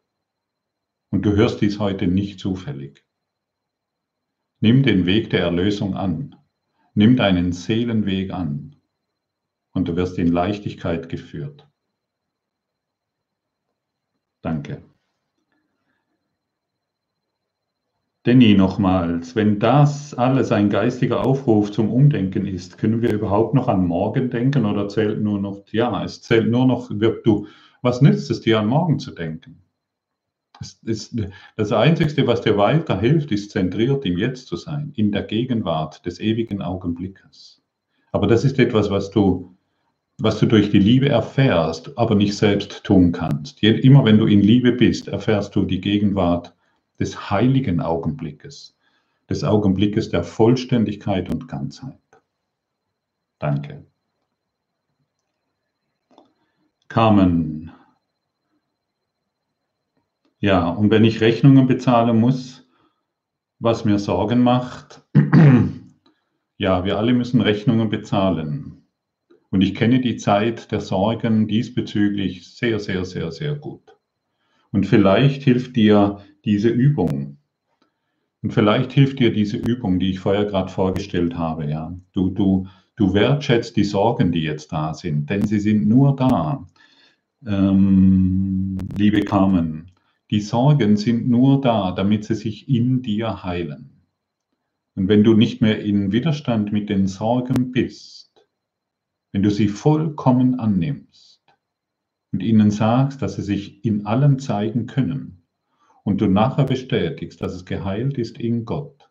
Und du hörst dies heute nicht zufällig. Nimm den Weg der Erlösung an. Nimm deinen Seelenweg an. Und du wirst in Leichtigkeit geführt. Danke. Danny nochmals, wenn das alles ein geistiger Aufruf zum Umdenken ist, können wir überhaupt noch an morgen denken oder zählt nur noch, ja, es zählt nur noch, du, was nützt es dir an morgen zu denken? Das, ist, das Einzige, was dir weiterhilft, ist zentriert im Jetzt zu sein, in der Gegenwart des ewigen Augenblickes. Aber das ist etwas, was du, was du durch die Liebe erfährst, aber nicht selbst tun kannst. Immer wenn du in Liebe bist, erfährst du die Gegenwart des heiligen Augenblickes, des Augenblickes der Vollständigkeit und Ganzheit. Danke. Carmen. Ja, und wenn ich Rechnungen bezahlen muss, was mir Sorgen macht, [clears throat] ja, wir alle müssen Rechnungen bezahlen. Und ich kenne die Zeit der Sorgen diesbezüglich sehr, sehr, sehr, sehr gut. Und vielleicht hilft dir diese Übung. Und vielleicht hilft dir diese Übung, die ich vorher gerade vorgestellt habe. Ja. Du, du, du wertschätzt die Sorgen, die jetzt da sind, denn sie sind nur da. Ähm, liebe Carmen, die Sorgen sind nur da, damit sie sich in dir heilen. Und wenn du nicht mehr in Widerstand mit den Sorgen bist, wenn du sie vollkommen annimmst und ihnen sagst, dass sie sich in allem zeigen können, und du nachher bestätigst, dass es geheilt ist in Gott,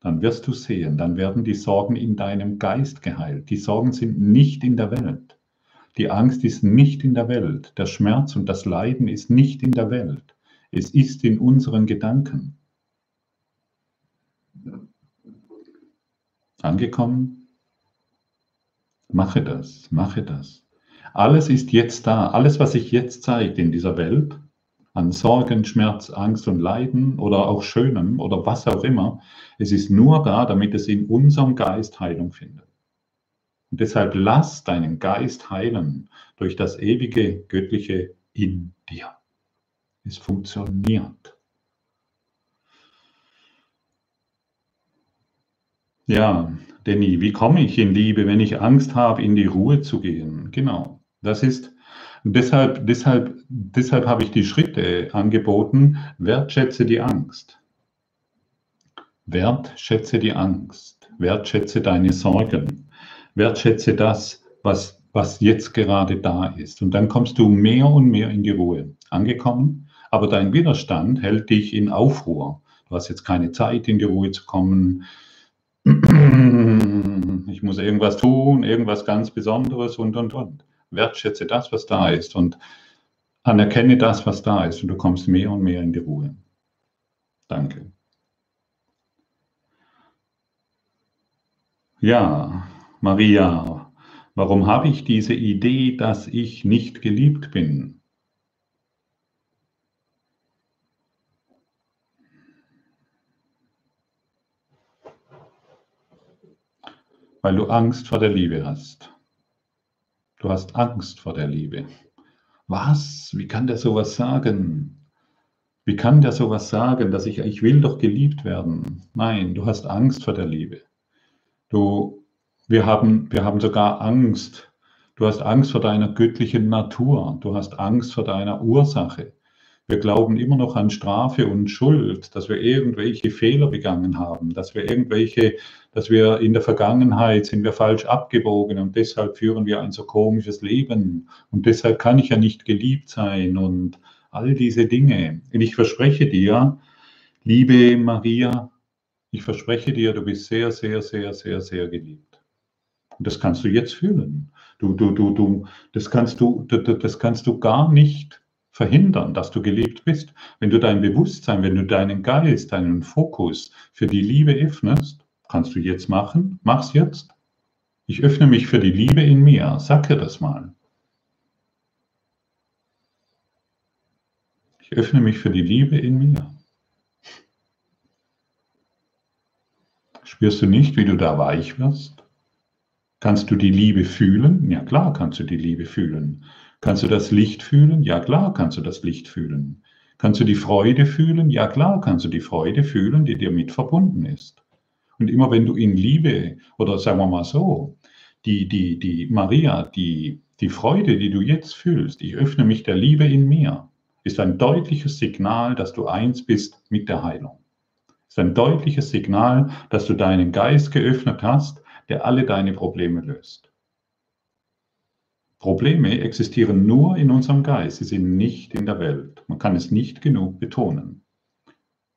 dann wirst du sehen, dann werden die Sorgen in deinem Geist geheilt. Die Sorgen sind nicht in der Welt. Die Angst ist nicht in der Welt. Der Schmerz und das Leiden ist nicht in der Welt. Es ist in unseren Gedanken. Angekommen? Mache das, mache das. Alles ist jetzt da. Alles, was sich jetzt zeigt in dieser Welt, an Sorgen, Schmerz, Angst und Leiden oder auch Schönem oder was auch immer. Es ist nur da, damit es in unserem Geist Heilung findet. Und deshalb lass deinen Geist heilen durch das ewige Göttliche in dir. Es funktioniert. Ja, Danny, wie komme ich in Liebe, wenn ich Angst habe, in die Ruhe zu gehen? Genau, das ist deshalb, deshalb, deshalb habe ich die Schritte angeboten. Wertschätze die Angst. Wertschätze die Angst. Wertschätze deine Sorgen. Wertschätze das, was, was jetzt gerade da ist. Und dann kommst du mehr und mehr in die Ruhe. Angekommen, aber dein Widerstand hält dich in Aufruhr. Du hast jetzt keine Zeit, in die Ruhe zu kommen. Ich muss irgendwas tun, irgendwas ganz Besonderes und, und, und wertschätze das, was da ist und anerkenne das, was da ist und du kommst mehr und mehr in die Ruhe. Danke. Ja, Maria, warum habe ich diese Idee, dass ich nicht geliebt bin? Weil du Angst vor der Liebe hast. Du hast Angst vor der Liebe. Was? Wie kann der sowas sagen? Wie kann der sowas sagen, dass ich, ich will doch geliebt werden? Nein, du hast Angst vor der Liebe. Du, wir haben, wir haben sogar Angst. Du hast Angst vor deiner göttlichen Natur. Du hast Angst vor deiner Ursache. Wir glauben immer noch an Strafe und Schuld, dass wir irgendwelche Fehler begangen haben, dass wir irgendwelche, dass wir in der Vergangenheit sind wir falsch abgebogen und deshalb führen wir ein so komisches Leben und deshalb kann ich ja nicht geliebt sein und all diese Dinge. Und ich verspreche dir, liebe Maria, ich verspreche dir, du bist sehr, sehr, sehr, sehr, sehr geliebt. Und das kannst du jetzt fühlen. Du, du, du, du, das kannst du, das kannst du gar nicht verhindern, dass du geliebt bist. Wenn du dein Bewusstsein, wenn du deinen Geist, deinen Fokus für die Liebe öffnest, kannst du jetzt machen, mach's jetzt. Ich öffne mich für die Liebe in mir. Sag dir das mal. Ich öffne mich für die Liebe in mir. Spürst du nicht, wie du da weich wirst? Kannst du die Liebe fühlen? Ja klar kannst du die Liebe fühlen. Kannst du das Licht fühlen? Ja klar kannst du das Licht fühlen. Kannst du die Freude fühlen? Ja klar kannst du die Freude fühlen, die dir mit verbunden ist. Und immer wenn du in Liebe, oder sagen wir mal so, die, die, die Maria, die, die Freude, die du jetzt fühlst, ich öffne mich der Liebe in mir, ist ein deutliches Signal, dass du eins bist mit der Heilung. Ist ein deutliches Signal, dass du deinen Geist geöffnet hast, der alle deine Probleme löst. Probleme existieren nur in unserem Geist, sie sind nicht in der Welt. Man kann es nicht genug betonen.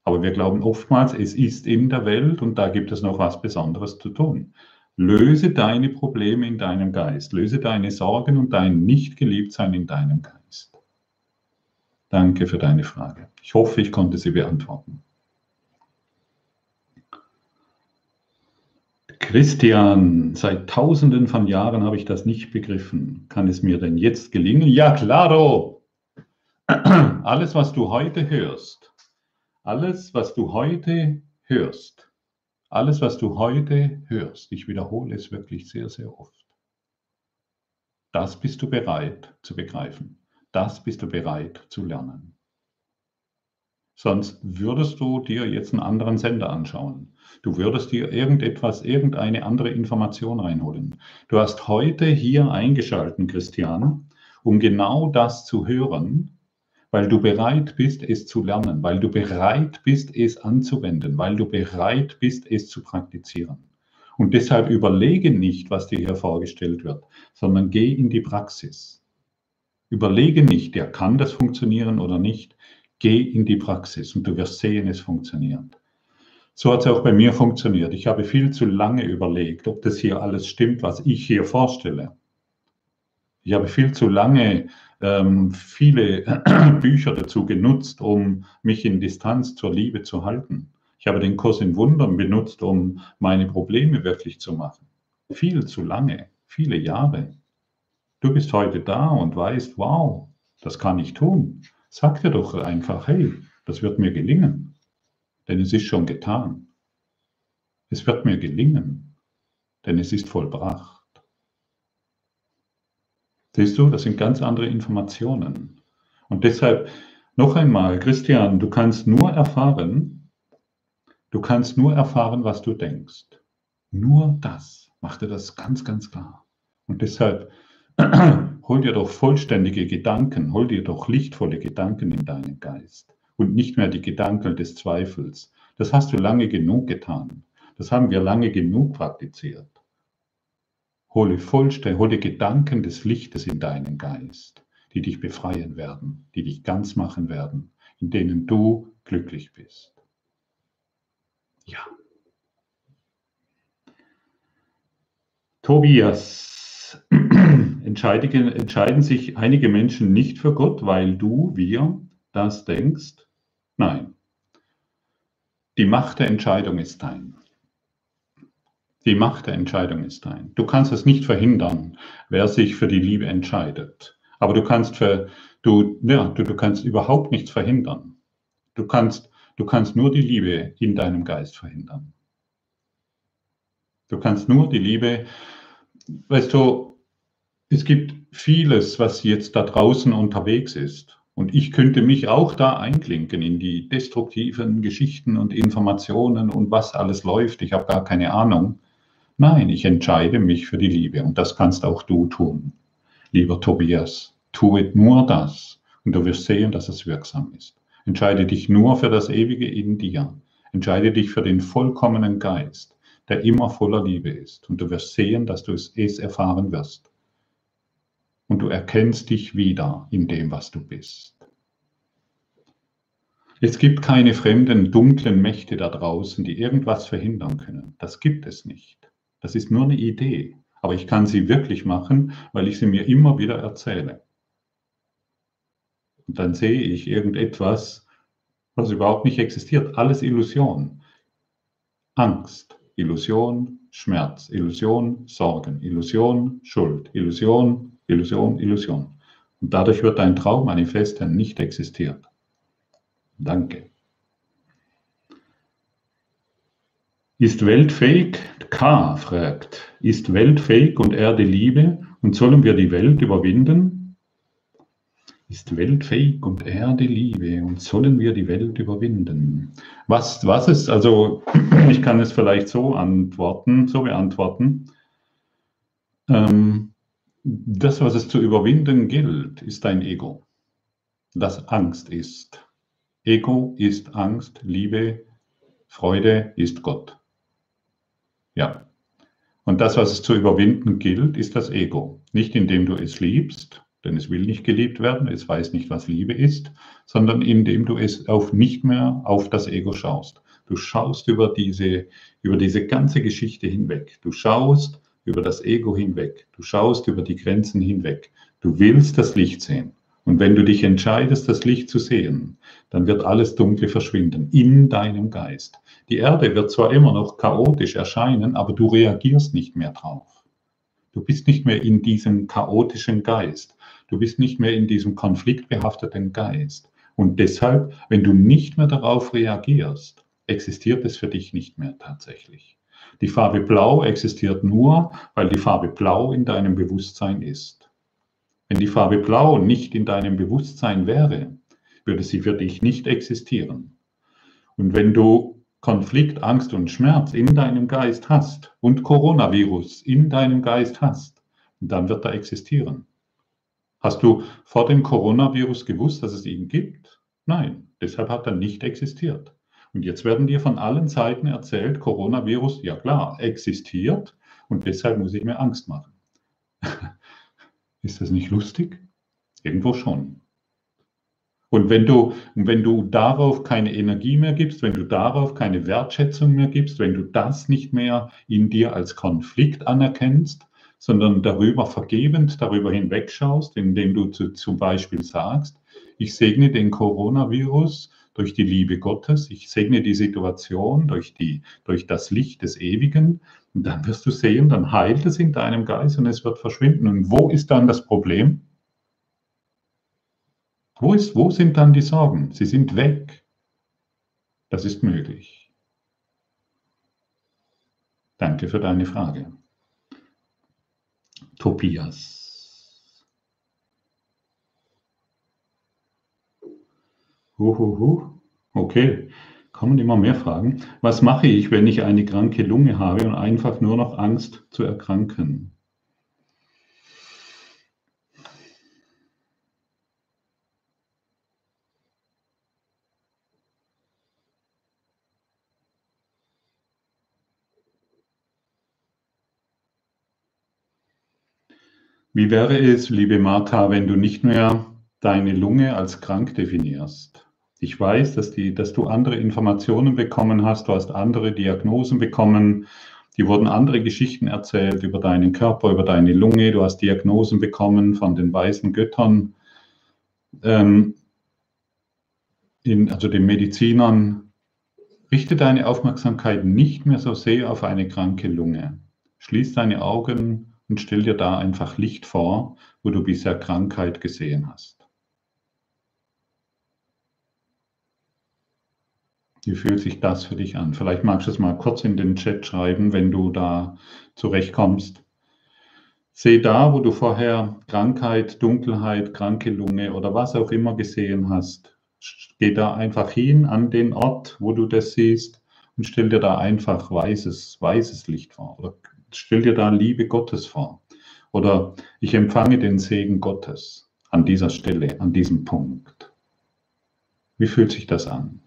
Aber wir glauben oftmals, es ist in der Welt und da gibt es noch was Besonderes zu tun. Löse deine Probleme in deinem Geist, löse deine Sorgen und dein Nicht-Geliebtsein in deinem Geist. Danke für deine Frage. Ich hoffe, ich konnte sie beantworten. Christian, seit tausenden von Jahren habe ich das nicht begriffen. Kann es mir denn jetzt gelingen? Ja, claro! Alles, was du heute hörst, alles, was du heute hörst, alles, was du heute hörst, ich wiederhole es wirklich sehr, sehr oft, das bist du bereit zu begreifen. Das bist du bereit zu lernen. Sonst würdest du dir jetzt einen anderen Sender anschauen. Du würdest dir irgendetwas, irgendeine andere Information reinholen. Du hast heute hier eingeschalten, Christian, um genau das zu hören, weil du bereit bist, es zu lernen, weil du bereit bist, es anzuwenden, weil du bereit bist, es zu praktizieren. Und deshalb überlege nicht, was dir hier vorgestellt wird, sondern geh in die Praxis. Überlege nicht, ja, kann das funktionieren oder nicht. Geh in die Praxis und du wirst sehen, es funktioniert. So hat es auch bei mir funktioniert. Ich habe viel zu lange überlegt, ob das hier alles stimmt, was ich hier vorstelle. Ich habe viel zu lange ähm, viele [clears throat] Bücher dazu genutzt, um mich in Distanz zur Liebe zu halten. Ich habe den Kurs in Wundern benutzt, um meine Probleme wirklich zu machen. Viel zu lange, viele Jahre. Du bist heute da und weißt, wow, das kann ich tun. Sag dir doch einfach, hey, das wird mir gelingen. Denn es ist schon getan. Es wird mir gelingen, denn es ist vollbracht. Siehst du, das sind ganz andere Informationen. Und deshalb noch einmal, Christian, du kannst nur erfahren, du kannst nur erfahren, was du denkst. Nur das. Mach dir das ganz, ganz klar. Und deshalb [clears throat] hol dir doch vollständige Gedanken, hol dir doch lichtvolle Gedanken in deinen Geist und nicht mehr die Gedanken des Zweifels. Das hast du lange genug getan. Das haben wir lange genug praktiziert. Hole vollständig, hole Gedanken des Lichtes in deinen Geist, die dich befreien werden, die dich ganz machen werden, in denen du glücklich bist. Ja. Tobias, [clears throat] entscheiden, entscheiden sich einige Menschen nicht für Gott, weil du, wir das denkst? Nein. Die Macht der Entscheidung ist dein. Die Macht der Entscheidung ist dein. Du kannst es nicht verhindern, wer sich für die Liebe entscheidet. Aber du kannst für, du, ja, du, du kannst überhaupt nichts verhindern. Du kannst, du kannst nur die Liebe in deinem Geist verhindern. Du kannst nur die Liebe, weißt du, es gibt vieles, was jetzt da draußen unterwegs ist. Und ich könnte mich auch da einklinken in die destruktiven Geschichten und Informationen und was alles läuft. Ich habe gar keine Ahnung. Nein, ich entscheide mich für die Liebe und das kannst auch du tun. Lieber Tobias, tue nur das und du wirst sehen, dass es wirksam ist. Entscheide dich nur für das Ewige in dir. Entscheide dich für den vollkommenen Geist, der immer voller Liebe ist und du wirst sehen, dass du es, es erfahren wirst. Und du erkennst dich wieder in dem, was du bist. Es gibt keine fremden, dunklen Mächte da draußen, die irgendwas verhindern können. Das gibt es nicht. Das ist nur eine Idee. Aber ich kann sie wirklich machen, weil ich sie mir immer wieder erzähle. Und dann sehe ich irgendetwas, was überhaupt nicht existiert. Alles Illusion. Angst, Illusion, Schmerz, Illusion, Sorgen, Illusion, Schuld, Illusion, Illusion, Illusion. Und dadurch wird dein Traum manifest, der nicht existiert. Danke. Ist Welt fähig? K fragt, ist Welt fähig und Erde Liebe und sollen wir die Welt überwinden? Ist Welt fähig und Erde Liebe und sollen wir die Welt überwinden? Was, was ist, also [clears throat] ich kann es vielleicht so antworten, so beantworten. Ähm, das, was es zu überwinden gilt, ist dein Ego, das Angst ist. Ego ist Angst, Liebe Freude ist Gott. Ja. Und das, was es zu überwinden gilt, ist das Ego. Nicht indem du es liebst, denn es will nicht geliebt werden, es weiß nicht, was Liebe ist, sondern indem du es auf nicht mehr auf das Ego schaust. Du schaust über diese, über diese ganze Geschichte hinweg. Du schaust über das Ego hinweg. Du schaust über die Grenzen hinweg. Du willst das Licht sehen. Und wenn du dich entscheidest, das Licht zu sehen, dann wird alles Dunkle verschwinden in deinem Geist. Die Erde wird zwar immer noch chaotisch erscheinen, aber du reagierst nicht mehr drauf. Du bist nicht mehr in diesem chaotischen Geist. Du bist nicht mehr in diesem konfliktbehafteten Geist. Und deshalb, wenn du nicht mehr darauf reagierst, existiert es für dich nicht mehr tatsächlich. Die Farbe Blau existiert nur, weil die Farbe Blau in deinem Bewusstsein ist. Wenn die Farbe Blau nicht in deinem Bewusstsein wäre, würde sie für dich nicht existieren. Und wenn du Konflikt, Angst und Schmerz in deinem Geist hast und Coronavirus in deinem Geist hast, dann wird er existieren. Hast du vor dem Coronavirus gewusst, dass es ihn gibt? Nein, deshalb hat er nicht existiert. Und jetzt werden dir von allen Seiten erzählt, Coronavirus, ja klar, existiert und deshalb muss ich mir Angst machen. [laughs] Ist das nicht lustig? Irgendwo schon. Und wenn du, wenn du darauf keine Energie mehr gibst, wenn du darauf keine Wertschätzung mehr gibst, wenn du das nicht mehr in dir als Konflikt anerkennst, sondern darüber vergebend, darüber hinwegschaust, indem du zu, zum Beispiel sagst, ich segne den Coronavirus durch die Liebe Gottes, ich segne die Situation durch, die, durch das Licht des Ewigen, und dann wirst du sehen, dann heilt es in deinem Geist und es wird verschwinden. Und wo ist dann das Problem? Wo, ist, wo sind dann die Sorgen? Sie sind weg. Das ist möglich. Danke für deine Frage. Tobias. Uhuhu. Okay, kommen immer mehr Fragen. Was mache ich, wenn ich eine kranke Lunge habe und einfach nur noch Angst zu erkranken? Wie wäre es, liebe Martha, wenn du nicht mehr deine Lunge als krank definierst? Ich weiß, dass, die, dass du andere Informationen bekommen hast, du hast andere Diagnosen bekommen, die wurden andere Geschichten erzählt über deinen Körper, über deine Lunge, du hast Diagnosen bekommen von den weißen Göttern, ähm, in, also den Medizinern. Richte deine Aufmerksamkeit nicht mehr so sehr auf eine kranke Lunge. Schließ deine Augen und stell dir da einfach Licht vor, wo du bisher Krankheit gesehen hast. Wie fühlt sich das für dich an? Vielleicht magst du es mal kurz in den Chat schreiben, wenn du da zurechtkommst. Seh da, wo du vorher Krankheit, Dunkelheit, kranke Lunge oder was auch immer gesehen hast. Geh da einfach hin an den Ort, wo du das siehst und stell dir da einfach weißes, weißes Licht vor oder stell dir da Liebe Gottes vor. Oder ich empfange den Segen Gottes an dieser Stelle, an diesem Punkt. Wie fühlt sich das an?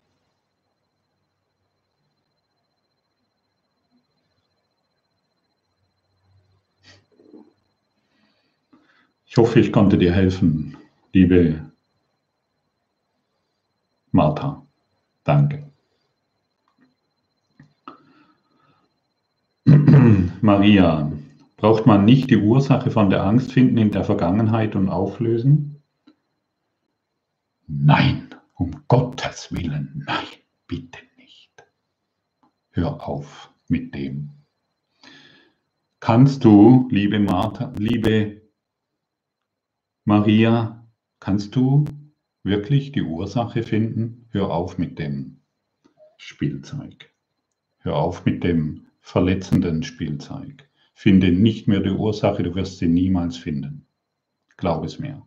Ich hoffe, ich konnte dir helfen, liebe Martha. Danke. [clears throat] Maria, braucht man nicht die Ursache von der Angst finden in der Vergangenheit und auflösen? Nein, um Gottes Willen, nein, bitte nicht. Hör auf mit dem. Kannst du, liebe Martha, liebe Maria, kannst du wirklich die Ursache finden? Hör auf mit dem Spielzeug. Hör auf mit dem verletzenden Spielzeug. Finde nicht mehr die Ursache, du wirst sie niemals finden. Glaub es mir.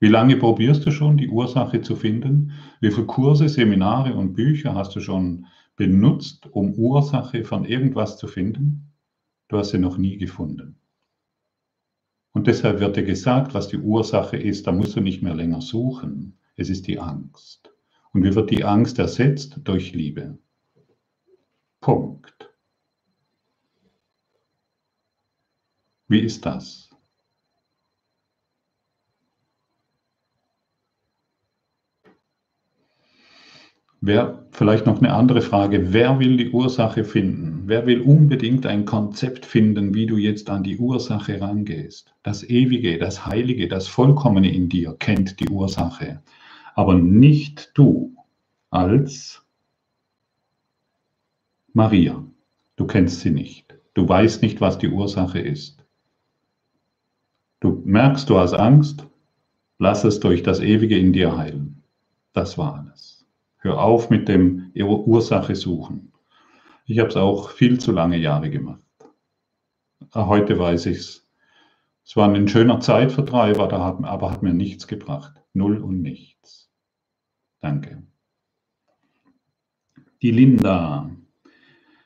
Wie lange probierst du schon, die Ursache zu finden? Wie viele Kurse, Seminare und Bücher hast du schon benutzt, um Ursache von irgendwas zu finden? Du hast sie noch nie gefunden. Und deshalb wird dir gesagt, was die Ursache ist, da musst du nicht mehr länger suchen. Es ist die Angst. Und wie wird die Angst ersetzt? Durch Liebe. Punkt. Wie ist das? Wer, vielleicht noch eine andere Frage, wer will die Ursache finden? Wer will unbedingt ein Konzept finden, wie du jetzt an die Ursache rangehst? Das Ewige, das Heilige, das Vollkommene in dir kennt die Ursache, aber nicht du als Maria. Du kennst sie nicht. Du weißt nicht, was die Ursache ist. Du merkst, du hast Angst, lass es durch das Ewige in dir heilen. Das war alles. Hör auf mit dem Ursache suchen. Ich habe es auch viel zu lange Jahre gemacht. Ah, heute weiß ich es. Es war ein schöner Zeitvertreib, aber hat mir nichts gebracht. Null und nichts. Danke. Die Linda.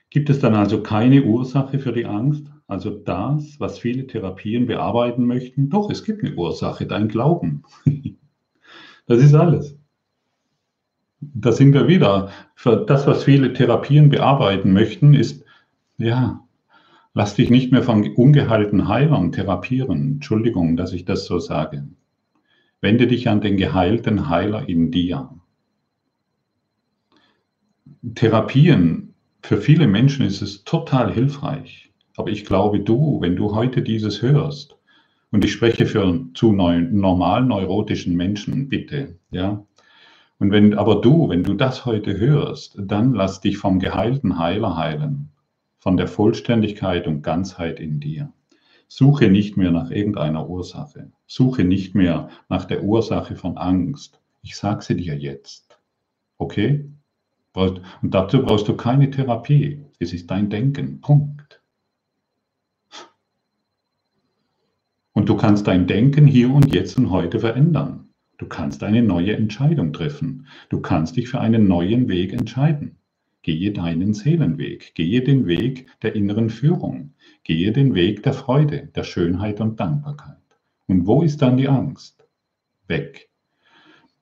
Gibt es dann also keine Ursache für die Angst? Also das, was viele Therapien bearbeiten möchten? Doch, es gibt eine Ursache, dein Glauben. [laughs] Das ist alles da sind wir wieder. Für das, was viele Therapien bearbeiten möchten, ist, ja, lass dich nicht mehr von ungeheilten Heilern therapieren. Entschuldigung, dass ich das so sage. Wende dich an den geheilten Heiler in dir. Therapien, für viele Menschen ist es total hilfreich. Aber ich glaube, du, wenn du heute dieses hörst, und ich spreche für zu normal neurotischen Menschen, bitte, ja, und wenn aber du, wenn du das heute hörst, dann lass dich vom geheilten Heiler heilen, von der Vollständigkeit und Ganzheit in dir. Suche nicht mehr nach irgendeiner Ursache. Suche nicht mehr nach der Ursache von Angst. Ich sage sie dir jetzt. Okay? Und dazu brauchst du keine Therapie. Es ist dein Denken. Punkt. Und du kannst dein Denken hier und jetzt und heute verändern. Du kannst eine neue Entscheidung treffen. Du kannst dich für einen neuen Weg entscheiden. Gehe deinen Seelenweg. Gehe den Weg der inneren Führung. Gehe den Weg der Freude, der Schönheit und Dankbarkeit. Und wo ist dann die Angst? Weg.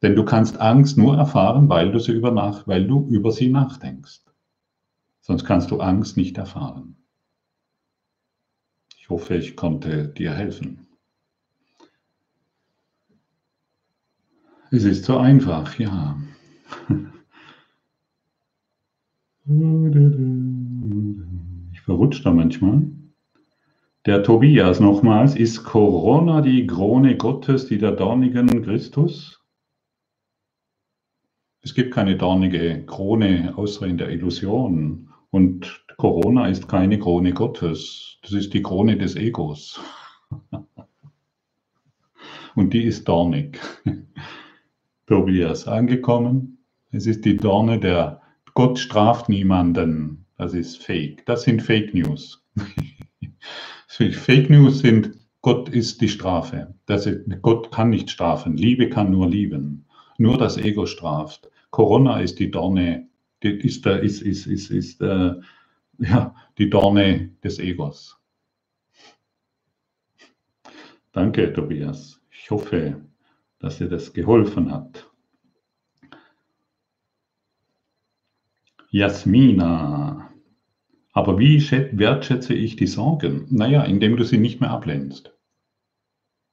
Denn du kannst Angst nur erfahren, weil du, sie über, nach, weil du über sie nachdenkst. Sonst kannst du Angst nicht erfahren. Ich hoffe, ich konnte dir helfen. Es ist so einfach, ja. [laughs] Ich verrutsche da manchmal. Der Tobias nochmals, ist Corona die Krone Gottes, die der dornigen Christus? Es gibt keine dornige Krone außer in der Illusion. Und Corona ist keine Krone Gottes. Das ist die Krone des Egos. [laughs] Und die ist dornig. [laughs] Tobias angekommen. Es ist die Dorne der Gott straft niemanden. Das ist Fake. Das sind Fake News. [laughs] Fake News sind Gott ist die Strafe. Das ist, Gott kann nicht strafen. Liebe kann nur lieben. Nur das Ego straft. Corona ist die Dorne, die ist, ist, ist, ist, ist äh, ja, die Dorne des Egos. Danke, Tobias. Ich hoffe, dass dir das geholfen hat. Jasmina. Aber wie wertschätze ich die Sorgen? Naja, indem du sie nicht mehr ablehnst.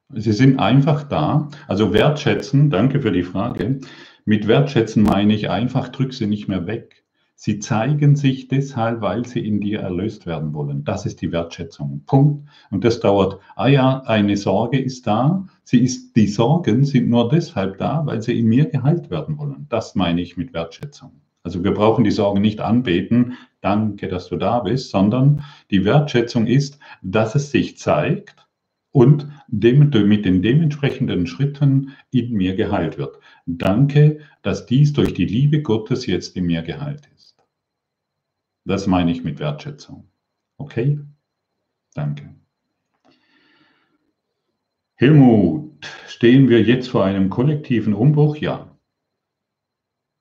Sie sind einfach da. Also wertschätzen, danke für die Frage. Mit wertschätzen meine ich einfach, drück sie nicht mehr weg. Sie zeigen sich deshalb, weil sie in dir erlöst werden wollen. Das ist die Wertschätzung. Punkt. Und das dauert, ah ja, eine Sorge ist da. Sie ist, die Sorgen sind nur deshalb da, weil sie in mir geheilt werden wollen. Das meine ich mit Wertschätzung. Also wir brauchen die Sorge nicht anbeten, danke, dass du da bist, sondern die Wertschätzung ist, dass es sich zeigt und mit den dementsprechenden Schritten in mir geheilt wird. Danke, dass dies durch die Liebe Gottes jetzt in mir geheilt ist. Das meine ich mit Wertschätzung. Okay? Danke. Helmut, stehen wir jetzt vor einem kollektiven Umbruch? Ja.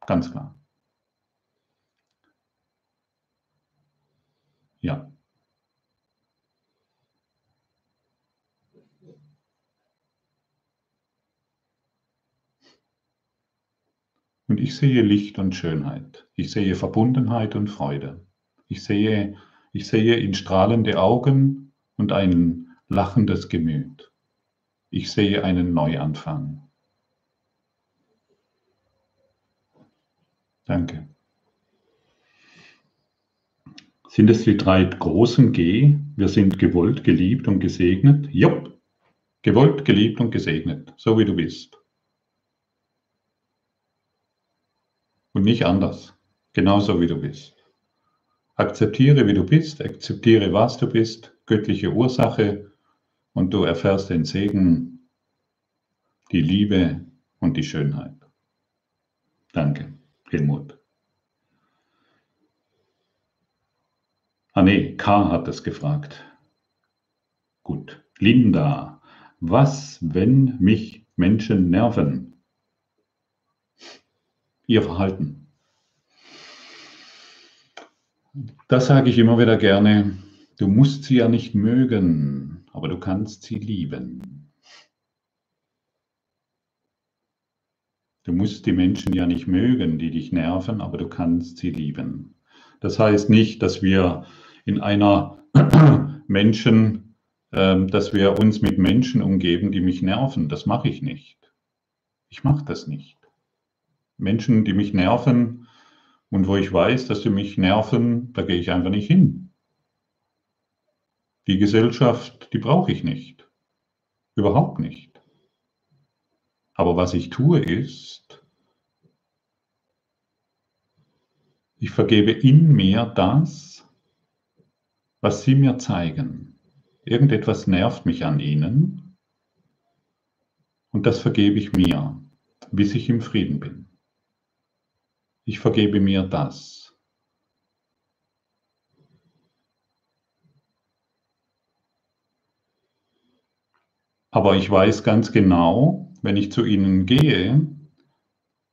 Ganz klar. Ja. Und ich sehe Licht und Schönheit. Ich sehe Verbundenheit und Freude. Ich sehe, ich sehe in strahlende Augen und ein lachendes Gemüt. Ich sehe einen Neuanfang. Danke. Sind es die drei großen G? Wir sind gewollt, geliebt und gesegnet? Jupp. Gewollt, geliebt und gesegnet, so wie du bist. Und nicht anders, genauso wie du bist. Akzeptiere, wie du bist, akzeptiere, was du bist, göttliche Ursache und du erfährst den Segen, die Liebe und die Schönheit. Danke, Helmut. Ah nee, K hat es gefragt. Gut. Linda, was, wenn mich Menschen nerven? Ihr Verhalten. Das sage ich immer wieder gerne. Du musst sie ja nicht mögen, aber du kannst sie lieben. Du musst die Menschen ja nicht mögen, die dich nerven, aber du kannst sie lieben. Das heißt nicht, dass wir in einer [clears throat] Menschen, äh, dass wir uns mit Menschen umgeben, die mich nerven. Das mache ich nicht. Ich mache das nicht. Menschen, die mich nerven und wo ich weiß, dass sie mich nerven, da gehe ich einfach nicht hin. Die Gesellschaft, die brauche ich nicht. Überhaupt nicht. Aber was ich tue ist, ich vergebe in mir das, was Sie mir zeigen. Irgendetwas nervt mich an Ihnen und das vergebe ich mir, bis ich im Frieden bin. Ich vergebe mir das. Aber ich weiß ganz genau, wenn ich zu Ihnen gehe,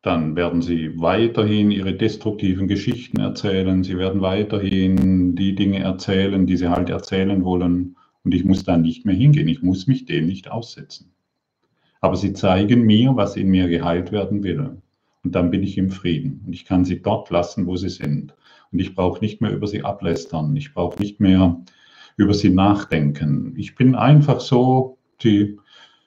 dann werden sie weiterhin ihre destruktiven Geschichten erzählen, sie werden weiterhin die Dinge erzählen, die sie halt erzählen wollen. Und ich muss da nicht mehr hingehen, ich muss mich dem nicht aussetzen. Aber sie zeigen mir, was in mir geheilt werden will. Und dann bin ich im Frieden. Und ich kann sie dort lassen, wo sie sind. Und ich brauche nicht mehr über sie ablästern. Ich brauche nicht mehr über sie nachdenken. Ich bin einfach so, sie,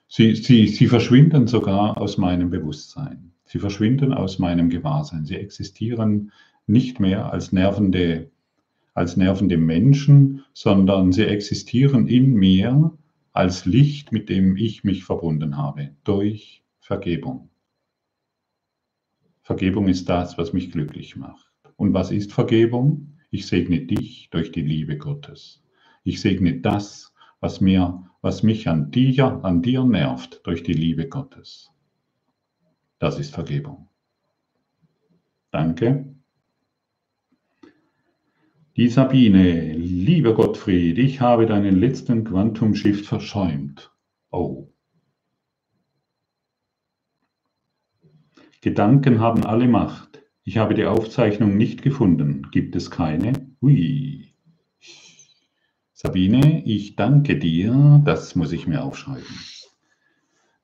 sie, sie, sie verschwinden sogar aus meinem Bewusstsein. Sie verschwinden aus meinem Gewahrsein. Sie existieren nicht mehr als nervende, als nervende Menschen, sondern sie existieren in mir als Licht, mit dem ich mich verbunden habe, durch Vergebung. Vergebung ist das, was mich glücklich macht. Und was ist Vergebung? Ich segne dich durch die Liebe Gottes. Ich segne das, was mir, was mich an dir, an dir nervt, durch die Liebe Gottes. Das ist Vergebung. Danke. Die Sabine, lieber Gottfried, ich habe deinen letzten Quantum Shift verschäumt. Oh. Gedanken haben alle Macht. Ich habe die Aufzeichnung nicht gefunden. Gibt es keine? Hui. Sabine, ich danke dir. Das muss ich mir aufschreiben.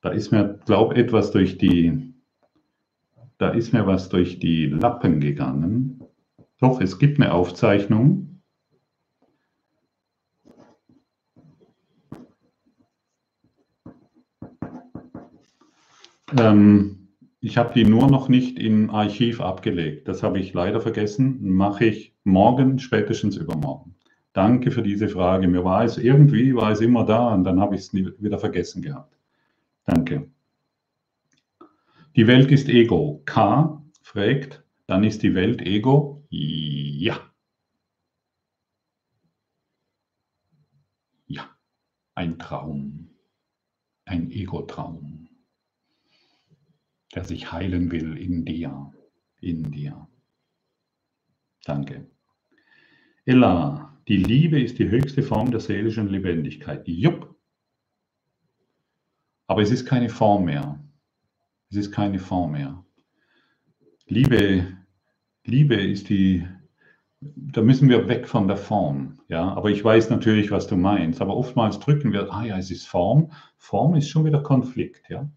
Da ist mir, glaube etwas durch die da ist mir was durch die Lappen gegangen. Doch, es gibt eine Aufzeichnung. Ähm, ich habe die nur noch nicht im Archiv abgelegt. Das habe ich leider vergessen. Mache ich morgen, spätestens übermorgen. Danke für diese Frage. Mir war es irgendwie, war es immer da und dann habe ich es wieder vergessen gehabt. Danke. Die Welt ist Ego. K fragt, dann ist die Welt Ego? Ja. Ja, ein Traum, ein Ego-Traum, der sich heilen will in dir, in dir. Danke. Ella, die Liebe ist die höchste Form der seelischen Lebendigkeit. Jupp. Aber es ist keine Form mehr. Es ist keine Form mehr. Liebe, Liebe ist die, da müssen wir weg von der Form. Ja, aber ich weiß natürlich, was du meinst. Aber oftmals drücken wir, ah ja, es ist Form. Form ist schon wieder Konflikt. Ja,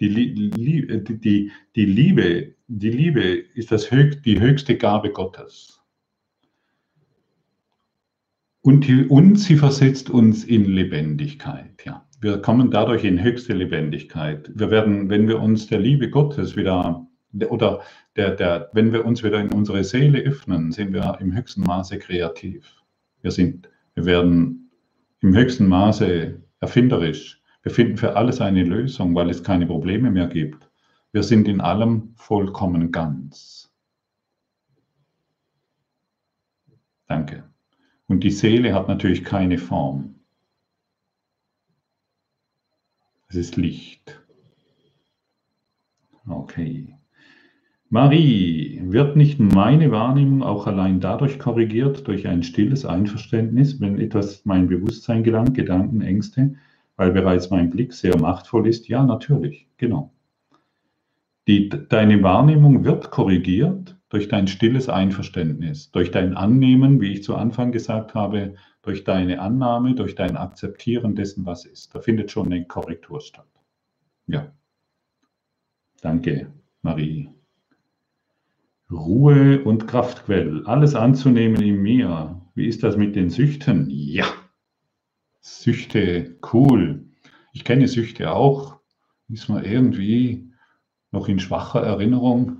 die, die, die, die Liebe, die Liebe ist das die höchste Gabe Gottes. Und, und sie versetzt uns in Lebendigkeit. Ja. Wir kommen dadurch in höchste Lebendigkeit. Wir werden, wenn wir uns der Liebe Gottes wieder oder der, der, wenn wir uns wieder in unsere Seele öffnen, sind wir im höchsten Maße kreativ. Wir sind, wir werden im höchsten Maße erfinderisch. Wir finden für alles eine Lösung, weil es keine Probleme mehr gibt. Wir sind in allem vollkommen ganz. Danke. Und die Seele hat natürlich keine Form. Es ist Licht. Okay. Marie, wird nicht meine Wahrnehmung auch allein dadurch korrigiert, durch ein stilles Einverständnis, wenn etwas mein Bewusstsein gelangt, Gedanken, Ängste, weil bereits mein Blick sehr machtvoll ist? Ja, natürlich, genau. Die, deine Wahrnehmung wird korrigiert durch dein stilles Einverständnis, durch dein Annehmen, wie ich zu Anfang gesagt habe, durch deine Annahme, durch dein Akzeptieren dessen, was ist. Da findet schon eine Korrektur statt. Ja. Danke, Marie. Ruhe und Kraftquell, alles anzunehmen in mir. Wie ist das mit den Süchten? Ja, Süchte, cool. Ich kenne Süchte auch. Ist man irgendwie noch in schwacher Erinnerung.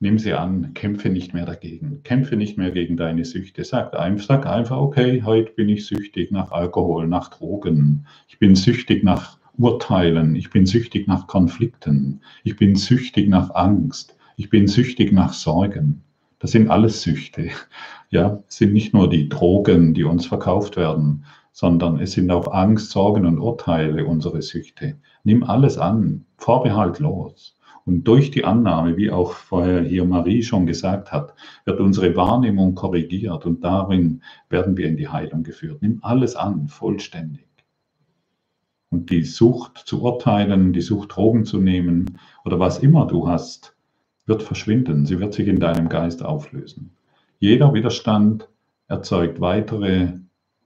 Nimm sie an, kämpfe nicht mehr dagegen. Kämpfe nicht mehr gegen deine Süchte. Sag einfach, sag einfach, okay, heute bin ich süchtig nach Alkohol, nach Drogen. Ich bin süchtig nach Urteilen. Ich bin süchtig nach Konflikten. Ich bin süchtig nach Angst ich bin süchtig nach Sorgen. Das sind alles Süchte. Ja, es sind nicht nur die Drogen, die uns verkauft werden, sondern es sind auch Angst, Sorgen und Urteile unsere Süchte. Nimm alles an, vorbehaltlos. Und durch die Annahme, wie auch vorher hier Marie schon gesagt hat, wird unsere Wahrnehmung korrigiert und darin werden wir in die Heilung geführt. Nimm alles an, vollständig. Und die Sucht zu urteilen, die Sucht Drogen zu nehmen oder was immer du hast, wird verschwinden, sie wird sich in deinem Geist auflösen. Jeder Widerstand erzeugt weitere,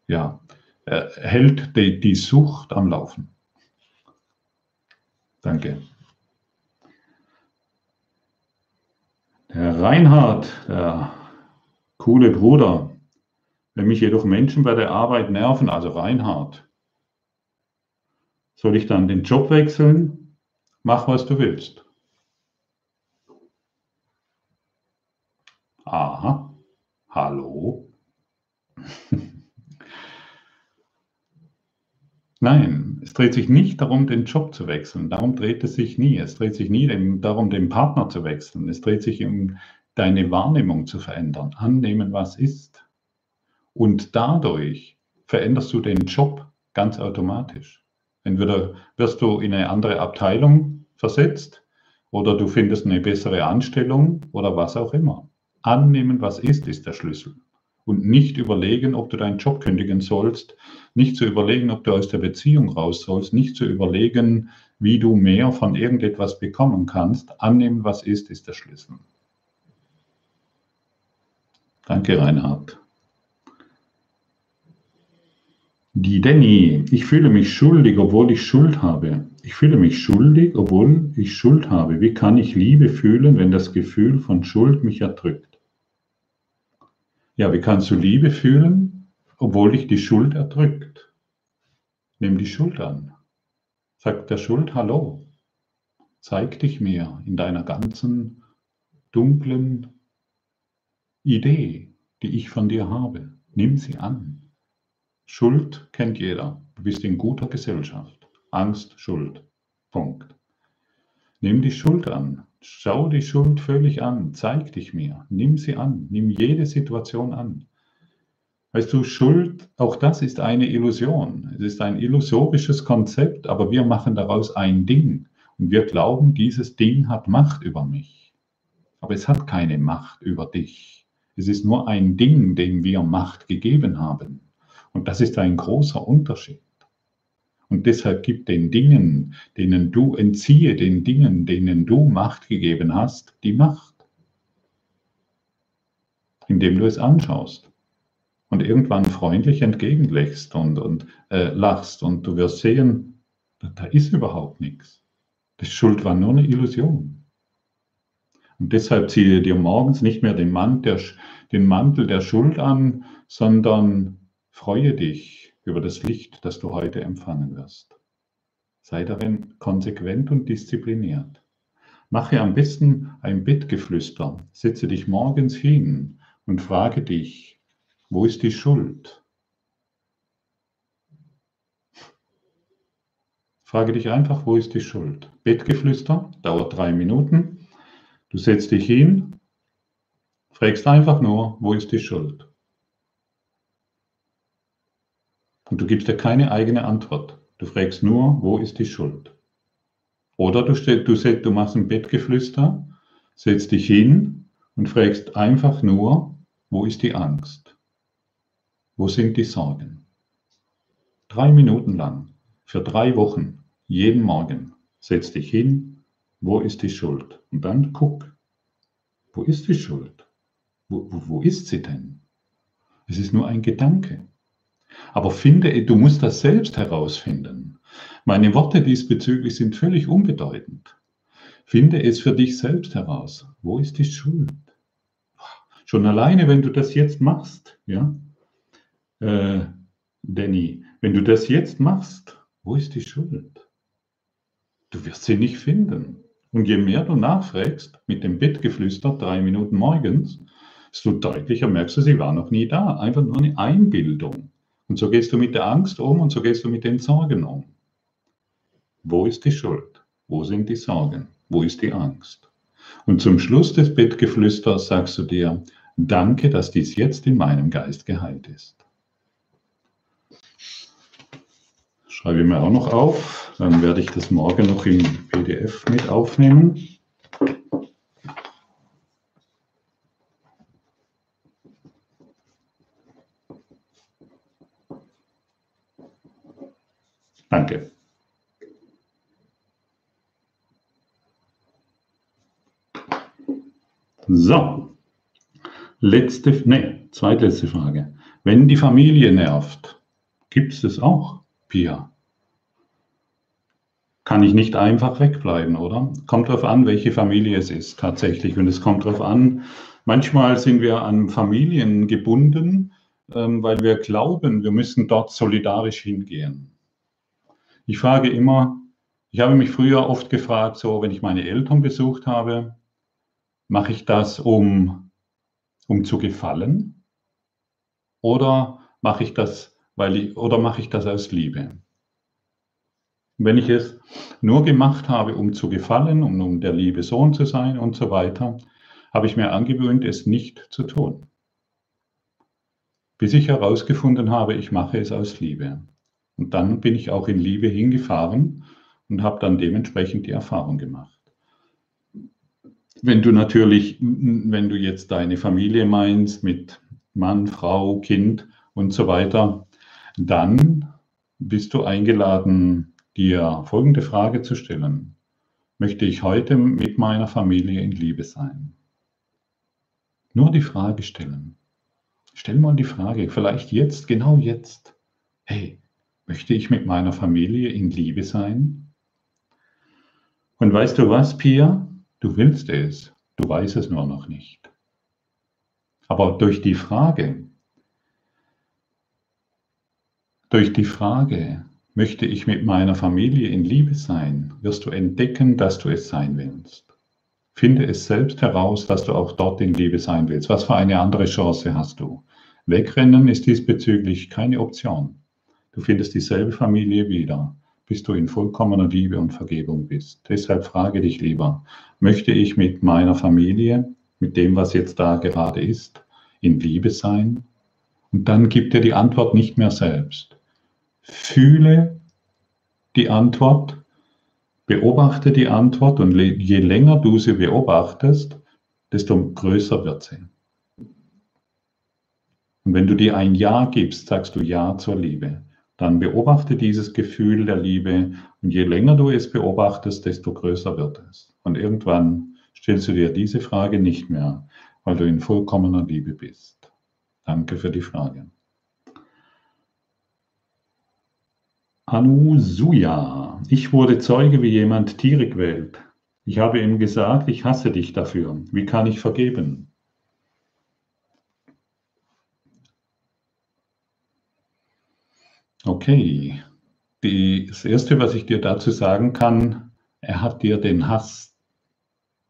ja, hält die, die Sucht am Laufen. Danke. Der Reinhard, der coole Bruder, wenn mich jedoch Menschen bei der Arbeit nerven, also Reinhard, soll ich dann den Job wechseln? Mach, was du willst. Aha, hallo. [laughs] Nein, es dreht sich nicht darum, den Job zu wechseln. Darum dreht es sich nie. Es dreht sich nie darum, den Partner zu wechseln. Es dreht sich um deine Wahrnehmung zu verändern. Annehmen, was ist. Und dadurch veränderst du den Job ganz automatisch. Entweder wirst du in eine andere Abteilung versetzt oder du findest eine bessere Anstellung oder was auch immer. Annehmen, was ist, ist der Schlüssel. Und nicht überlegen, ob du deinen Job kündigen sollst, nicht zu überlegen, ob du aus der Beziehung raus sollst, nicht zu überlegen, wie du mehr von irgendetwas bekommen kannst. Annehmen, was ist, ist der Schlüssel. Danke, Reinhard. Die Danny, ich fühle mich schuldig, obwohl ich Schuld habe. Ich fühle mich schuldig, obwohl ich Schuld habe. Wie kann ich Liebe fühlen, wenn das Gefühl von Schuld mich erdrückt? Ja, wie kannst du Liebe fühlen, obwohl dich die Schuld erdrückt? Nimm die Schuld an. Sag der Schuld Hallo. Zeig dich mir in deiner ganzen dunklen Idee, die ich von dir habe. Nimm sie an. Schuld kennt jeder. Du bist in guter Gesellschaft. Angst, Schuld. Punkt. Nimm die Schuld an. Schau die Schuld völlig an, zeig dich mir, nimm sie an, nimm jede Situation an. Weißt du, Schuld, auch das ist eine Illusion. Es ist ein illusorisches Konzept, aber wir machen daraus ein Ding. Und wir glauben, dieses Ding hat Macht über mich. Aber es hat keine Macht über dich. Es ist nur ein Ding, dem wir Macht gegeben haben. Und das ist ein großer Unterschied. Und deshalb gib den Dingen, denen du entziehe, den Dingen, denen du Macht gegeben hast, die Macht. Indem du es anschaust und irgendwann freundlich entgegenlächst und, und äh, lachst und du wirst sehen, da ist überhaupt nichts. Das Schuld war nur eine Illusion. Und deshalb ziehe dir morgens nicht mehr den Mantel, der, den Mantel der Schuld an, sondern Freue dich über das Licht, das du heute empfangen wirst. Sei darin konsequent und diszipliniert. Mache am besten ein Bettgeflüster. Setze dich morgens hin und frage dich, wo ist die Schuld? Frage dich einfach, wo ist die Schuld? Bettgeflüster, dauert drei Minuten. Du setzt dich hin, fragst einfach nur, wo ist die Schuld? Und du gibst dir keine eigene Antwort. Du fragst nur, wo ist die Schuld? Oder du, du, du machst ein Bettgeflüster, setzt dich hin und fragst einfach nur, wo ist die Angst? Wo sind die Sorgen? Drei Minuten lang, für drei Wochen, jeden Morgen, setz dich hin, wo ist die Schuld? Und dann guck, wo ist die Schuld? Wo, wo, ist sie denn? Es ist nur ein Gedanke. Aber finde, du musst das selbst herausfinden. Meine Worte diesbezüglich sind völlig unbedeutend. Finde es für dich selbst heraus. Wo ist die Schuld? Schon alleine, wenn du das jetzt machst, ja, äh, Danny, wenn du das jetzt machst, wo ist die Schuld? Du wirst sie nicht finden. Und je mehr du nachfragst, mit dem Bettgeflüster drei Minuten morgens, desto deutlicher merkst du, sie war noch nie da. Einfach nur eine Einbildung. Und so gehst du mit der Angst um und so gehst du mit den Sorgen um. Wo ist die Schuld? Wo sind die Sorgen? Wo ist die Angst? Und zum Schluss des Bettgeflüsters sagst du dir, danke, dass dies jetzt in meinem Geist geheilt ist. Schreibe ich mir auch noch auf, dann werde ich das morgen noch im PDF mit aufnehmen. Danke. So, letzte, ne, zweitletzte Frage. Wenn die Familie nervt, gibt es das auch, Pia? Kann ich nicht einfach wegbleiben, oder? Kommt darauf an, welche Familie es ist tatsächlich. Und es kommt darauf an, manchmal sind wir an Familien gebunden, ähm, weil wir glauben, wir müssen dort solidarisch hingehen. Ich frage immer, ich habe mich früher oft gefragt, so wenn ich meine Eltern besucht habe, mache ich das, um, um zu gefallen? Oder mache ich das, weil ich, oder mache ich das aus Liebe? Wenn ich es nur gemacht habe, um zu gefallen, um, um der liebe Sohn zu sein und so weiter, habe ich mir angewöhnt, es nicht zu tun. Bis ich herausgefunden habe, ich mache es aus Liebe. Und dann bin ich auch in Liebe hingefahren und habe dann dementsprechend die Erfahrung gemacht. Wenn du natürlich, wenn du jetzt deine Familie meinst mit Mann, Frau, Kind und so weiter, dann bist du eingeladen, dir folgende Frage zu stellen. Möchte ich heute mit meiner Familie in Liebe sein? Nur die Frage stellen. Stell mal die Frage, vielleicht jetzt, genau jetzt. Hey, Möchte ich mit meiner Familie in Liebe sein? Und weißt du was, Pia? Du willst es, du weißt es nur noch nicht. Aber durch die Frage, durch die Frage, möchte ich mit meiner Familie in Liebe sein, wirst du entdecken, dass du es sein willst. Finde es selbst heraus, dass du auch dort in Liebe sein willst. Was für eine andere Chance hast du? Wegrennen ist diesbezüglich keine Option. Du findest dieselbe Familie wieder, bis du in vollkommener Liebe und Vergebung bist. Deshalb frage dich lieber, möchte ich mit meiner Familie, mit dem, was jetzt da gerade ist, in Liebe sein? Und dann gib dir die Antwort nicht mehr selbst. Fühle die Antwort, beobachte die Antwort und je länger du sie beobachtest, desto größer wird sie. Und wenn du dir ein Ja gibst, sagst du Ja zur Liebe dann beobachte dieses Gefühl der Liebe und je länger du es beobachtest, desto größer wird es. Und irgendwann stellst du dir diese Frage nicht mehr, weil du in vollkommener Liebe bist. Danke für die Frage. Anusuya, ich wurde Zeuge, wie jemand Tiere quält. Ich habe ihm gesagt, ich hasse dich dafür. Wie kann ich vergeben? Okay, Die, das Erste, was ich dir dazu sagen kann, er hat dir den Hass,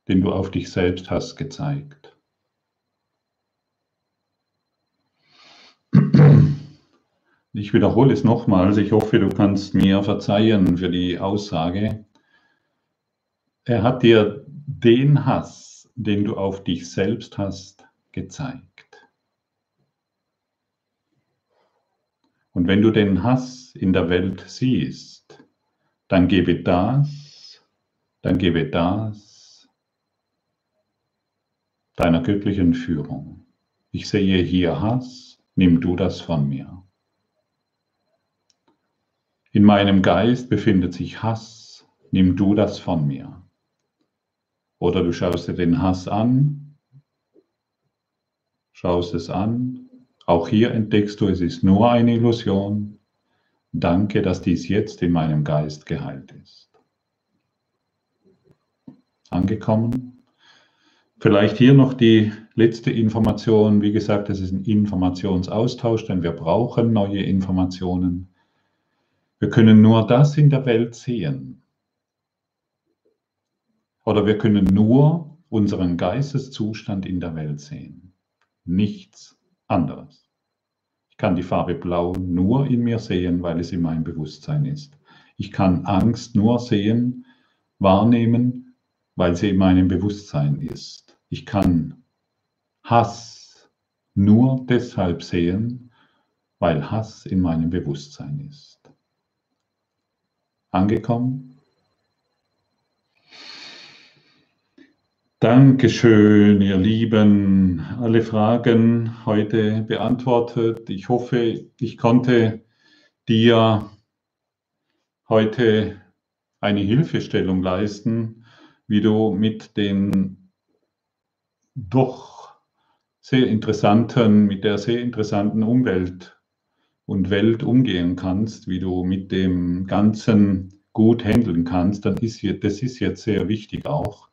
den du auf dich selbst hast, gezeigt. Ich wiederhole es nochmals. Ich hoffe, du kannst mir verzeihen für die Aussage. Er hat dir den Hass, den du auf dich selbst hast, gezeigt. Und wenn du den Hass in der Welt siehst, dann gebe das, dann gebe das deiner göttlichen Führung. Ich sehe hier Hass, nimm du das von mir. In meinem Geist befindet sich Hass, nimm du das von mir. Oder du schaust dir den Hass an, schaust es an, auch hier entdeckst du, es ist nur eine Illusion. Danke, dass dies jetzt in meinem Geist geheilt ist. Angekommen? Vielleicht hier noch die letzte Information. Wie gesagt, es ist ein Informationsaustausch, denn wir brauchen neue Informationen. Wir können nur das in der Welt sehen. Oder wir können nur unseren Geisteszustand in der Welt sehen. Nichts anderes. Ich kann die Farbe Blau nur in mir sehen, weil es in meinem Bewusstsein ist. Ich kann Angst nur sehen, wahrnehmen, weil sie in meinem Bewusstsein ist. Ich kann Hass nur deshalb sehen, weil Hass in meinem Bewusstsein ist angekommen? Dankeschön, ihr Lieben. Alle Fragen heute beantwortet. Ich hoffe, ich konnte dir heute eine Hilfestellung leisten, wie du mit den doch sehr interessanten, mit der sehr interessanten Umwelt und Welt umgehen kannst, wie du mit dem Ganzen gut handeln kannst, dann ist hier, das ist jetzt sehr wichtig auch.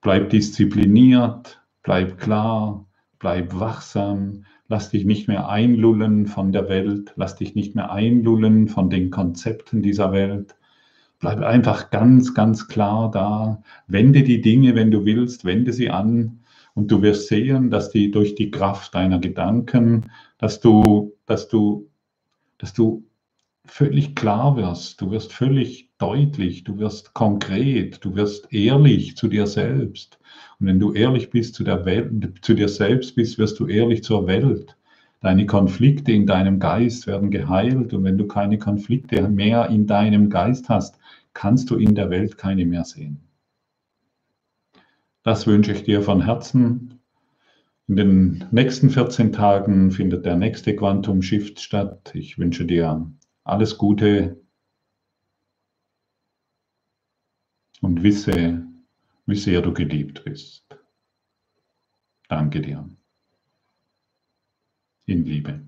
Bleib diszipliniert, bleib klar, bleib wachsam, lass dich nicht mehr einlullen von der Welt, lass dich nicht mehr einlullen von den Konzepten dieser Welt. Bleib einfach ganz, ganz klar da. Wende die Dinge, wenn du willst, wende sie an und du wirst sehen, dass die durch die Kraft deiner Gedanken, dass du, dass du dass du völlig klar wirst, du wirst völlig deutlich, du wirst konkret, du wirst ehrlich zu dir selbst. Und wenn du ehrlich bist zu, der Welt, zu dir selbst bist, wirst du ehrlich zur Welt. Deine Konflikte in deinem Geist werden geheilt und wenn du keine Konflikte mehr in deinem Geist hast, kannst du in der Welt keine mehr sehen. Das wünsche ich dir von Herzen. In den nächsten 14 Tagen findet der nächste Quantum Shift statt. Ich wünsche dir alles Gute und wisse, wie sehr du geliebt bist. Danke dir. In Liebe.